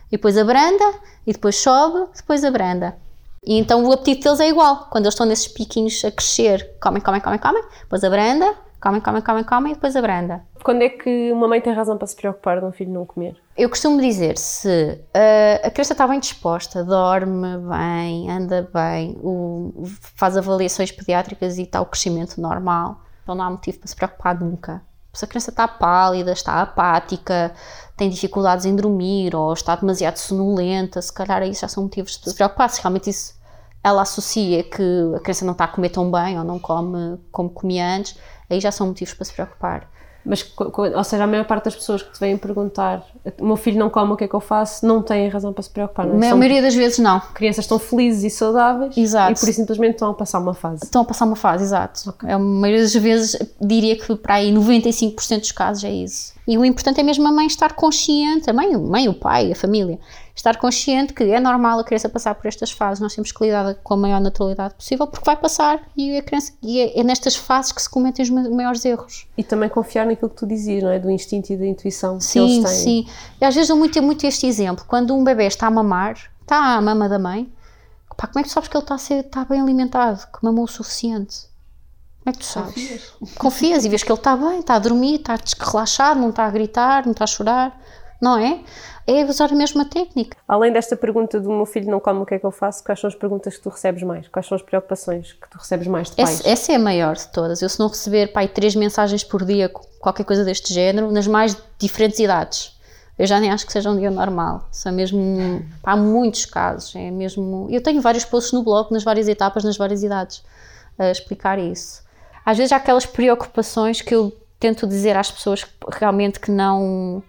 e depois abranda, e depois sobe, depois abranda. E então o apetite deles é igual. Quando eles estão nesses piquinhos a crescer, comem, comem, comem, comem, depois abranda, comem, comem, comem, comem, e depois abranda. Quando é que uma mãe tem razão para se preocupar de um filho não comer? Eu costumo dizer, se uh, a criança está bem disposta, dorme bem, anda bem, o- faz avaliações pediátricas e está o crescimento normal, então não há motivo para se preocupar nunca. Se a criança está pálida, está apática, tem dificuldades em dormir ou está demasiado sonolenta, se calhar aí já são motivos de se preocupar. Se realmente isso ela associa que a criança não está a comer tão bem ou não come como comia antes, aí já são motivos para se preocupar. Mas, ou seja, a maior parte das pessoas que te vêm perguntar o meu filho não come, o que é que eu faço? Não têm razão para se preocupar. Não é? A maioria das vezes não. crianças estão felizes e saudáveis Exato. e por isso simplesmente estão a passar uma fase. Estão a passar uma fase, exato. É, a maioria das vezes diria que para aí 95% dos casos é isso. E o importante é mesmo a mãe estar consciente, a mãe, a mãe, o pai, a família, estar consciente que é normal a criança passar por estas fases, nós temos que lidar com a maior naturalidade possível, porque vai passar e a criança e é, é nestas fases que se cometem os ma- maiores erros. E também confiar naquilo que tu dizias, não é? Do instinto e da intuição que Sim, eles têm. sim. E às vezes dou muito, muito este exemplo. Quando um bebê está a mamar, está à mama da mãe, pá, como é que tu sabes que ele está, a ser, está bem alimentado, que mamou o suficiente? Como é que tu sabes? Confias. e vês que ele está bem, está a dormir, está relaxado, não está a gritar, não está a chorar, não é? É usar a mesma técnica. Além desta pergunta do meu filho não come, o que é que eu faço? Quais são as perguntas que tu recebes mais? Quais são as preocupações que tu recebes mais de pais? Essa, essa é a maior de todas. Eu se não receber pai, três mensagens por dia, qualquer coisa deste género, nas mais diferentes idades, eu já nem acho que seja um dia normal. São mesmo, há muitos casos. É mesmo. Eu tenho vários posts no blog, nas várias etapas, nas várias idades, a explicar isso. Às vezes há aquelas preocupações que eu tento dizer às pessoas realmente que não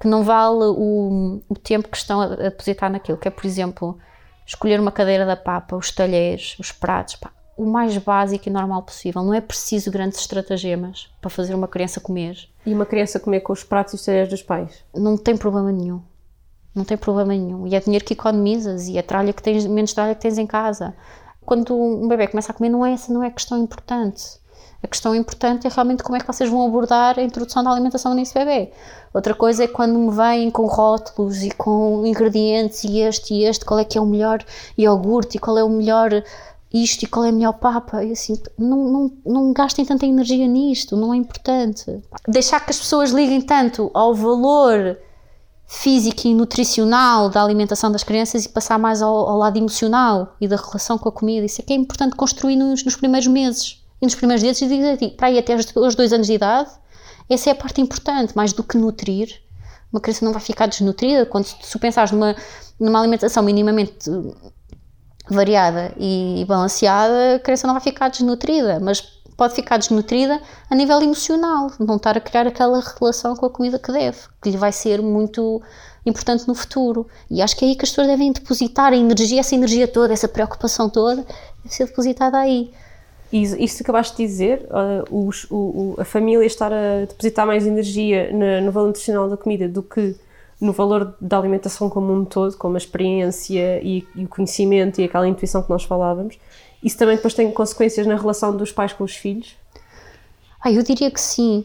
que não vale o, o tempo que estão a, a depositar naquilo, que é, por exemplo, escolher uma cadeira da papa, os talheres, os pratos, pá, o mais básico e normal possível. Não é preciso grandes estratagemas para fazer uma criança comer. E uma criança comer com os pratos e os talheres dos pais? Não tem problema nenhum. Não tem problema nenhum. E é dinheiro que economizas e a tralha que tens, menos tralha que tens em casa. Quando um bebê começa a comer, não é essa não é questão importante. A questão importante é realmente como é que vocês vão abordar a introdução da alimentação nesse bebê. Outra coisa é quando me vêm com rótulos e com ingredientes e este e este, qual é que é o melhor iogurte e qual é o melhor isto e qual é a melhor papa. E assim, não, não, não gastem tanta energia nisto, não é importante. Deixar que as pessoas liguem tanto ao valor físico e nutricional da alimentação das crianças e passar mais ao, ao lado emocional e da relação com a comida. Isso é que é importante construir nos, nos primeiros meses. E nos primeiros eu digo assim, para aí até aos dois anos de idade, essa é a parte importante, mais do que nutrir. Uma criança não vai ficar desnutrida. Quando se pensares numa, numa alimentação minimamente variada e balanceada, a criança não vai ficar desnutrida, mas pode ficar desnutrida a nível emocional, não estar a criar aquela relação com a comida que deve, que lhe vai ser muito importante no futuro. E acho que é aí que as pessoas devem depositar a energia, essa energia toda, essa preocupação toda, deve ser depositada aí. E isso que acabaste de dizer, uh, os- o- o- a família estar a depositar mais energia no valor nutricional da comida do que no valor da alimentação como um todo, como a experiência e, e o conhecimento e aquela intuição que nós falávamos, isso também depois tem consequências na relação dos pais com os filhos? Ah, eu diria que sim.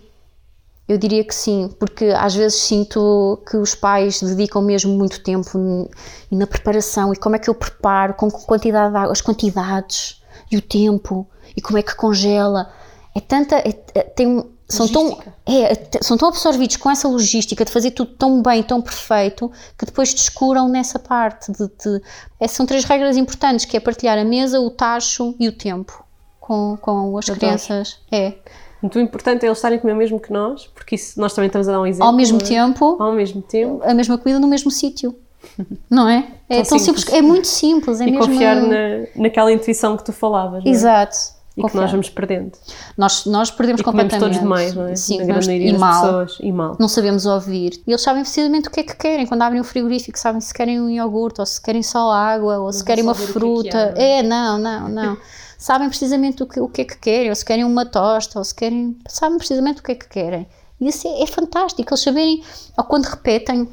Eu diria que sim, porque às vezes sinto que os pais dedicam mesmo muito tempo na preparação e como é que eu preparo, com quantidade de água, as quantidades e o tempo e como é que congela. É tanta. é- é- tem, um- são, tão, é, é são tão absorvidos com essa logística de fazer tudo tão bem, tão perfeito, que depois descuram nessa parte. De, de- é, são três regras importantes, que é partilhar a mesa, o tacho e o tempo com, com as Adoro. crianças. É. Muito importante é eles estarem a comer o mesmo que nós, porque isso nós também estamos a dar um exemplo. ao mesmo é? tempo Ao mesmo tempo. a mesma comida no mesmo sítio. (laughs) Não é? É Tão tão simples. simples. é muito simples, é E mesmo. confiar na, naquela intuição que tu falavas. é? Exato. E que Confiar. nós vamos perdendo. Nós, nós perdemos E completamente. todos demais, não é? Sim, Na comemos- grande maioria e das mal. pessoas. E mal. Não sabemos ouvir. E eles sabem precisamente o que é que querem. Quando abrem o frigorífico, sabem se querem um iogurte, ou se querem só água, ou se querem uma o que é que fruta. não é, não, não, não. (laughs) sabem precisamente o que, o que é que querem, ou se querem uma tosta, ou se querem. Sabem precisamente o que é que querem. E isso é, é fantástico. Eles saberem, ou quando repetem.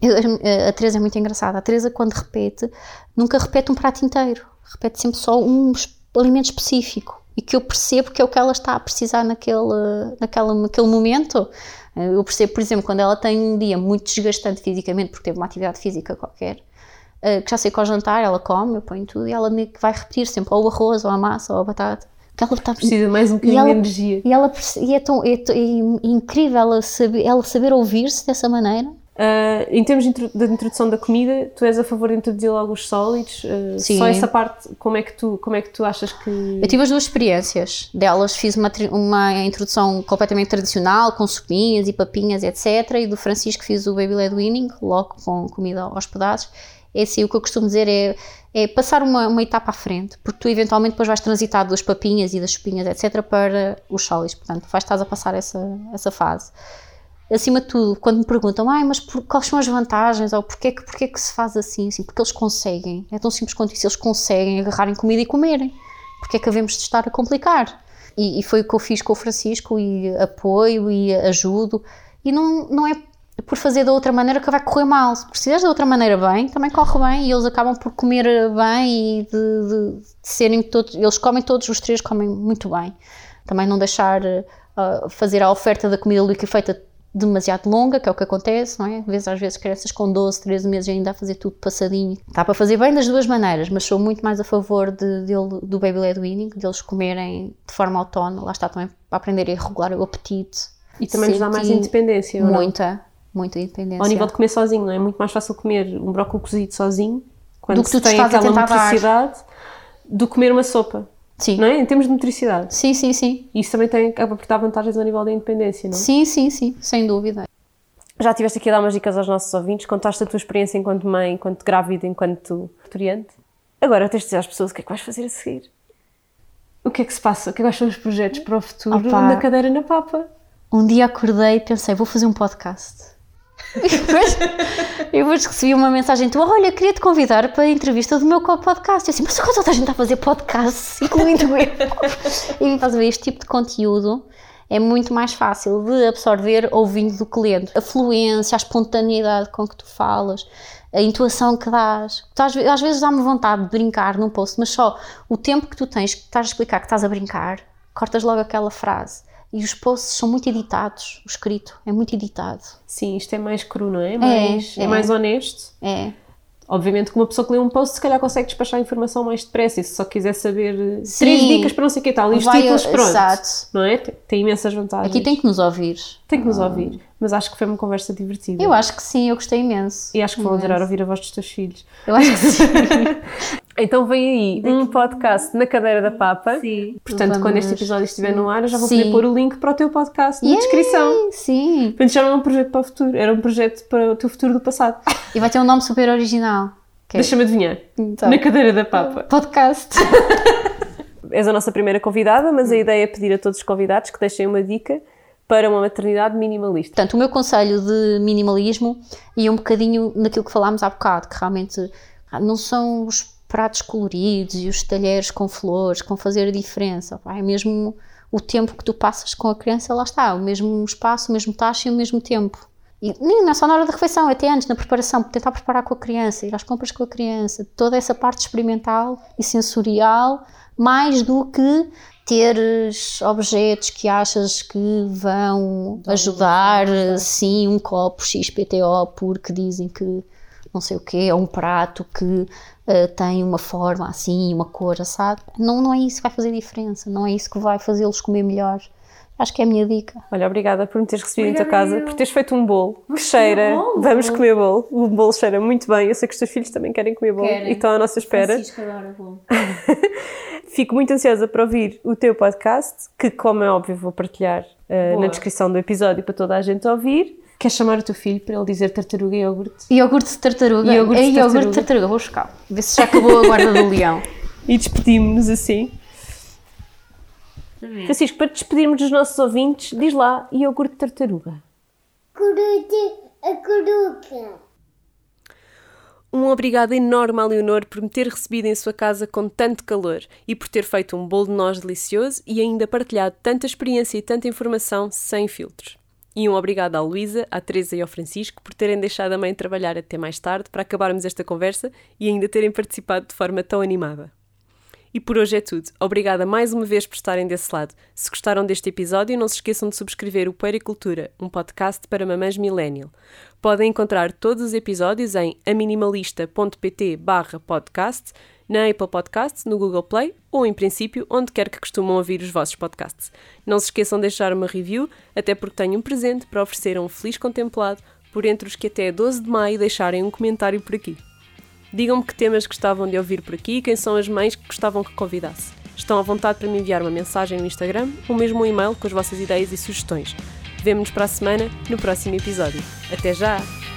eu- a Teresa é muito engraçada. A Teresa, quando repete, nunca repete um prato inteiro. Repete sempre só um es- alimento específico. E que eu percebo que é o que ela está a precisar naquele, naquela, naquele momento. Eh, Eu percebo, por exemplo, quando ela tem um dia muito desgastante fisicamente, porque teve uma atividade física qualquer, eh, que já sei que ao jantar ela come, eu ponho tudo, e ela vai repetir sempre ou o arroz, ou a massa, ou a batata. Que ela está Precisa de mais um bocadinho de energia. e ela e é, tão, é, é incrível ela saber, ela saber ouvir-se dessa maneira. Ah, em termos de, intro- de introdução da comida, tu és a favor de introduzir logo os sólidos? Ah, Sim. Só essa parte, como é que tu, como é que tu achas que. Eu tive as duas experiências delas, fiz uma, uma introdução completamente tradicional, com sopinhas e papinhas, etc. E do Francisco fiz o Baby Led Winning, logo com comida aos pedaços. É assim, o que eu costumo dizer é, é passar uma, uma etapa à frente, porque tu eventualmente depois vais transitar das papinhas e das sopinhas, etc., para os sólidos. Portanto, vais estar a passar essa, essa fase. Acima de tudo, quando me perguntam, mas por- quais são as vantagens, ou porquê, que- porquê que se faz assim? assim? Porque eles conseguem, é tão simples quanto isso, eles conseguem agarrarem comida e comerem porque é que havemos de estar a complicar? E, e foi o que eu fiz com o Francisco, e apoio e ajudo, e não, não é por fazer da outra maneira que vai correr mal. Se precisares da outra maneira bem, também corre bem, e eles acabam por comer bem e de, de- de serem todos, eles comem todos, os três comem muito bem. Também não deixar ah, fazer a oferta da comida líquida feita demasiado longa, que é o que acontece, não é? Às vezes, às vezes crianças com 12, 13 meses ainda a fazer tudo passadinho. Dá para fazer bem das duas maneiras, mas sou muito mais a favor de, dele- do Baby Led Weaning, deles comerem de forma autónoma, lá está também para aprender a regular o apetite. E também nos dá mais independência. não? Muita, muita independência. Ao nível de comer sozinho, não é? É muito mais fácil comer um brócolis cozido sozinho, quando Do que se tu te tem estás a aquela tentar motricidade, do que comer uma sopa, Sim. não é? Em termos de motricidade. sim, sim, sim. E isso também tem a aportar vantagens ao nível da independência, não é? Sim, sim, sim, sem dúvida. Já estiveste aqui a dar umas dicas aos nossos ouvintes, contaste a tua experiência enquanto mãe, enquanto grávida, enquanto historiante. Agora tens de dizer às pessoas o que é que vais fazer a seguir. O que é que se passa? O que é que são os projetos para o futuro Opa. na cadeira na papa? Um dia acordei e pensei, vou fazer um podcast. E depois, eu depois recebi uma mensagem tua, olha, queria te convidar para a entrevista do meu podcast. Eu assim, mas agora toda a gente está a fazer podcast, incluindo eu. E estás a ver, este tipo de conteúdo é muito mais fácil de absorver ouvindo do que lendo. A fluência, a espontaneidade com que tu falas, a intuação que dás. Tu, às, às vezes dá-me vontade de brincar num post, mas só o tempo que tu tens que estás a explicar que estás a brincar, cortas logo aquela frase. E os posts são muito editados, o escrito é muito editado. Sim, isto é mais cru, não é? Mais, é, é. mais honesto. É, Obviamente que uma pessoa que lê um post se calhar consegue despachar a informação mais depressa e se só quiser saber Sim. três dicas para não sei o que tal, e os Vai- títulos pronto. exato. Não é? Tem, tem imensas vantagens. aqui tem que nos ouvir. Tem que nos ouvir. Mas acho que foi uma conversa divertida. Eu acho que sim, eu gostei imenso. E acho que Imenso. adorar ouvir a voz dos teus filhos. Eu acho que sim. (laughs) Então vem aí um podcast na cadeira da papa. Sim. Portanto, Vamos. quando este episódio estiver no ar, eu já vou Sim. poder pôr o link para o teu podcast na Yay, descrição. Sim. Portanto, já não é um projeto para o futuro, era um projeto para o teu futuro do passado. (laughs) E vai ter um nome super original. que é Deixa-me adivinhar. Então. Na cadeira da papa. Podcast. (laughs) És a nossa primeira convidada, mas a ideia é pedir a todos os convidados que deixem uma dica para uma maternidade minimalista. Portanto, o meu conselho de minimalismo e um bocadinho naquilo que falámos há bocado, que realmente não são os pratos coloridos e os talheres com flores vão fazer a diferença. É mesmo o tempo que tu passas com a criança, lá está, o mesmo espaço, o mesmo taxa e o mesmo tempo. E nem não é só na hora da refeição, é até antes, na preparação, tentar preparar com a criança, ir às compras com a criança, toda essa parte experimental e sensorial, mais do que teres objetos que achas que vão ajudar, sim, um copo XPTO, porque dizem que não sei o quê, ou um prato que eh, tem uma forma assim, uma cor assado. Não, não é isso que vai fazer diferença, não é isso que vai fazê-los comer melhor. Acho que é a minha dica. Olha, obrigada por me teres recebido em tua Obrigada casa, eu. por teres feito um bolo que cheira. bolo? Vamos comer bolo. O bolo cheira muito bem. Eu sei que os teus filhos também querem comer bolo Querem. e estão à nossa espera. Francisco adora bolo. (laughs) Fico muito ansiosa para ouvir o teu podcast, que, como é óbvio, vou partilhar Boa. na descrição do episódio para toda a gente ouvir. Queres chamar o teu filho para ele dizer tartaruga e iogurte? Iogurte de tartaruga. Iogurte é de iogurte tartaruga. de tartaruga. Vou buscar. Ver se já acabou a guarda do leão. (laughs) E despedimos-nos assim. Francisco, para te despedirmos dos nossos ouvintes, diz lá iogurte de tartaruga. Coruja, a coruca. Um obrigado enorme à Leonor por me ter recebido em sua casa com tanto calor e por ter feito um bolo de nós delicioso e ainda partilhado tanta experiência e tanta informação sem filtros. E um obrigado à Luísa, à Teresa e ao Francisco por terem deixado a mãe trabalhar até mais tarde para acabarmos esta conversa e ainda terem participado de forma tão animada. E por hoje é tudo. Obrigada mais uma vez por estarem desse lado. Se gostaram deste episódio, não se esqueçam de subscrever o Puericultura, um podcast para mamães millennial. Podem encontrar todos os episódios em aminimalista.pt barra podcast, na Apple Podcasts, no Google Play ou, em princípio, onde quer que costumam ouvir os vossos podcasts. Não se esqueçam de deixar uma review, até porque tenho um presente para oferecer a um feliz contemplado por entre os que até 12 de maio deixarem um comentário por aqui. Digam-me que temas gostavam de ouvir por aqui e quem são as mães que gostavam que convidasse. Estão à vontade para me enviar uma mensagem no Instagram ou mesmo um e-mail com as vossas ideias e sugestões. Vemo-nos para a semana, no próximo episódio. Até já!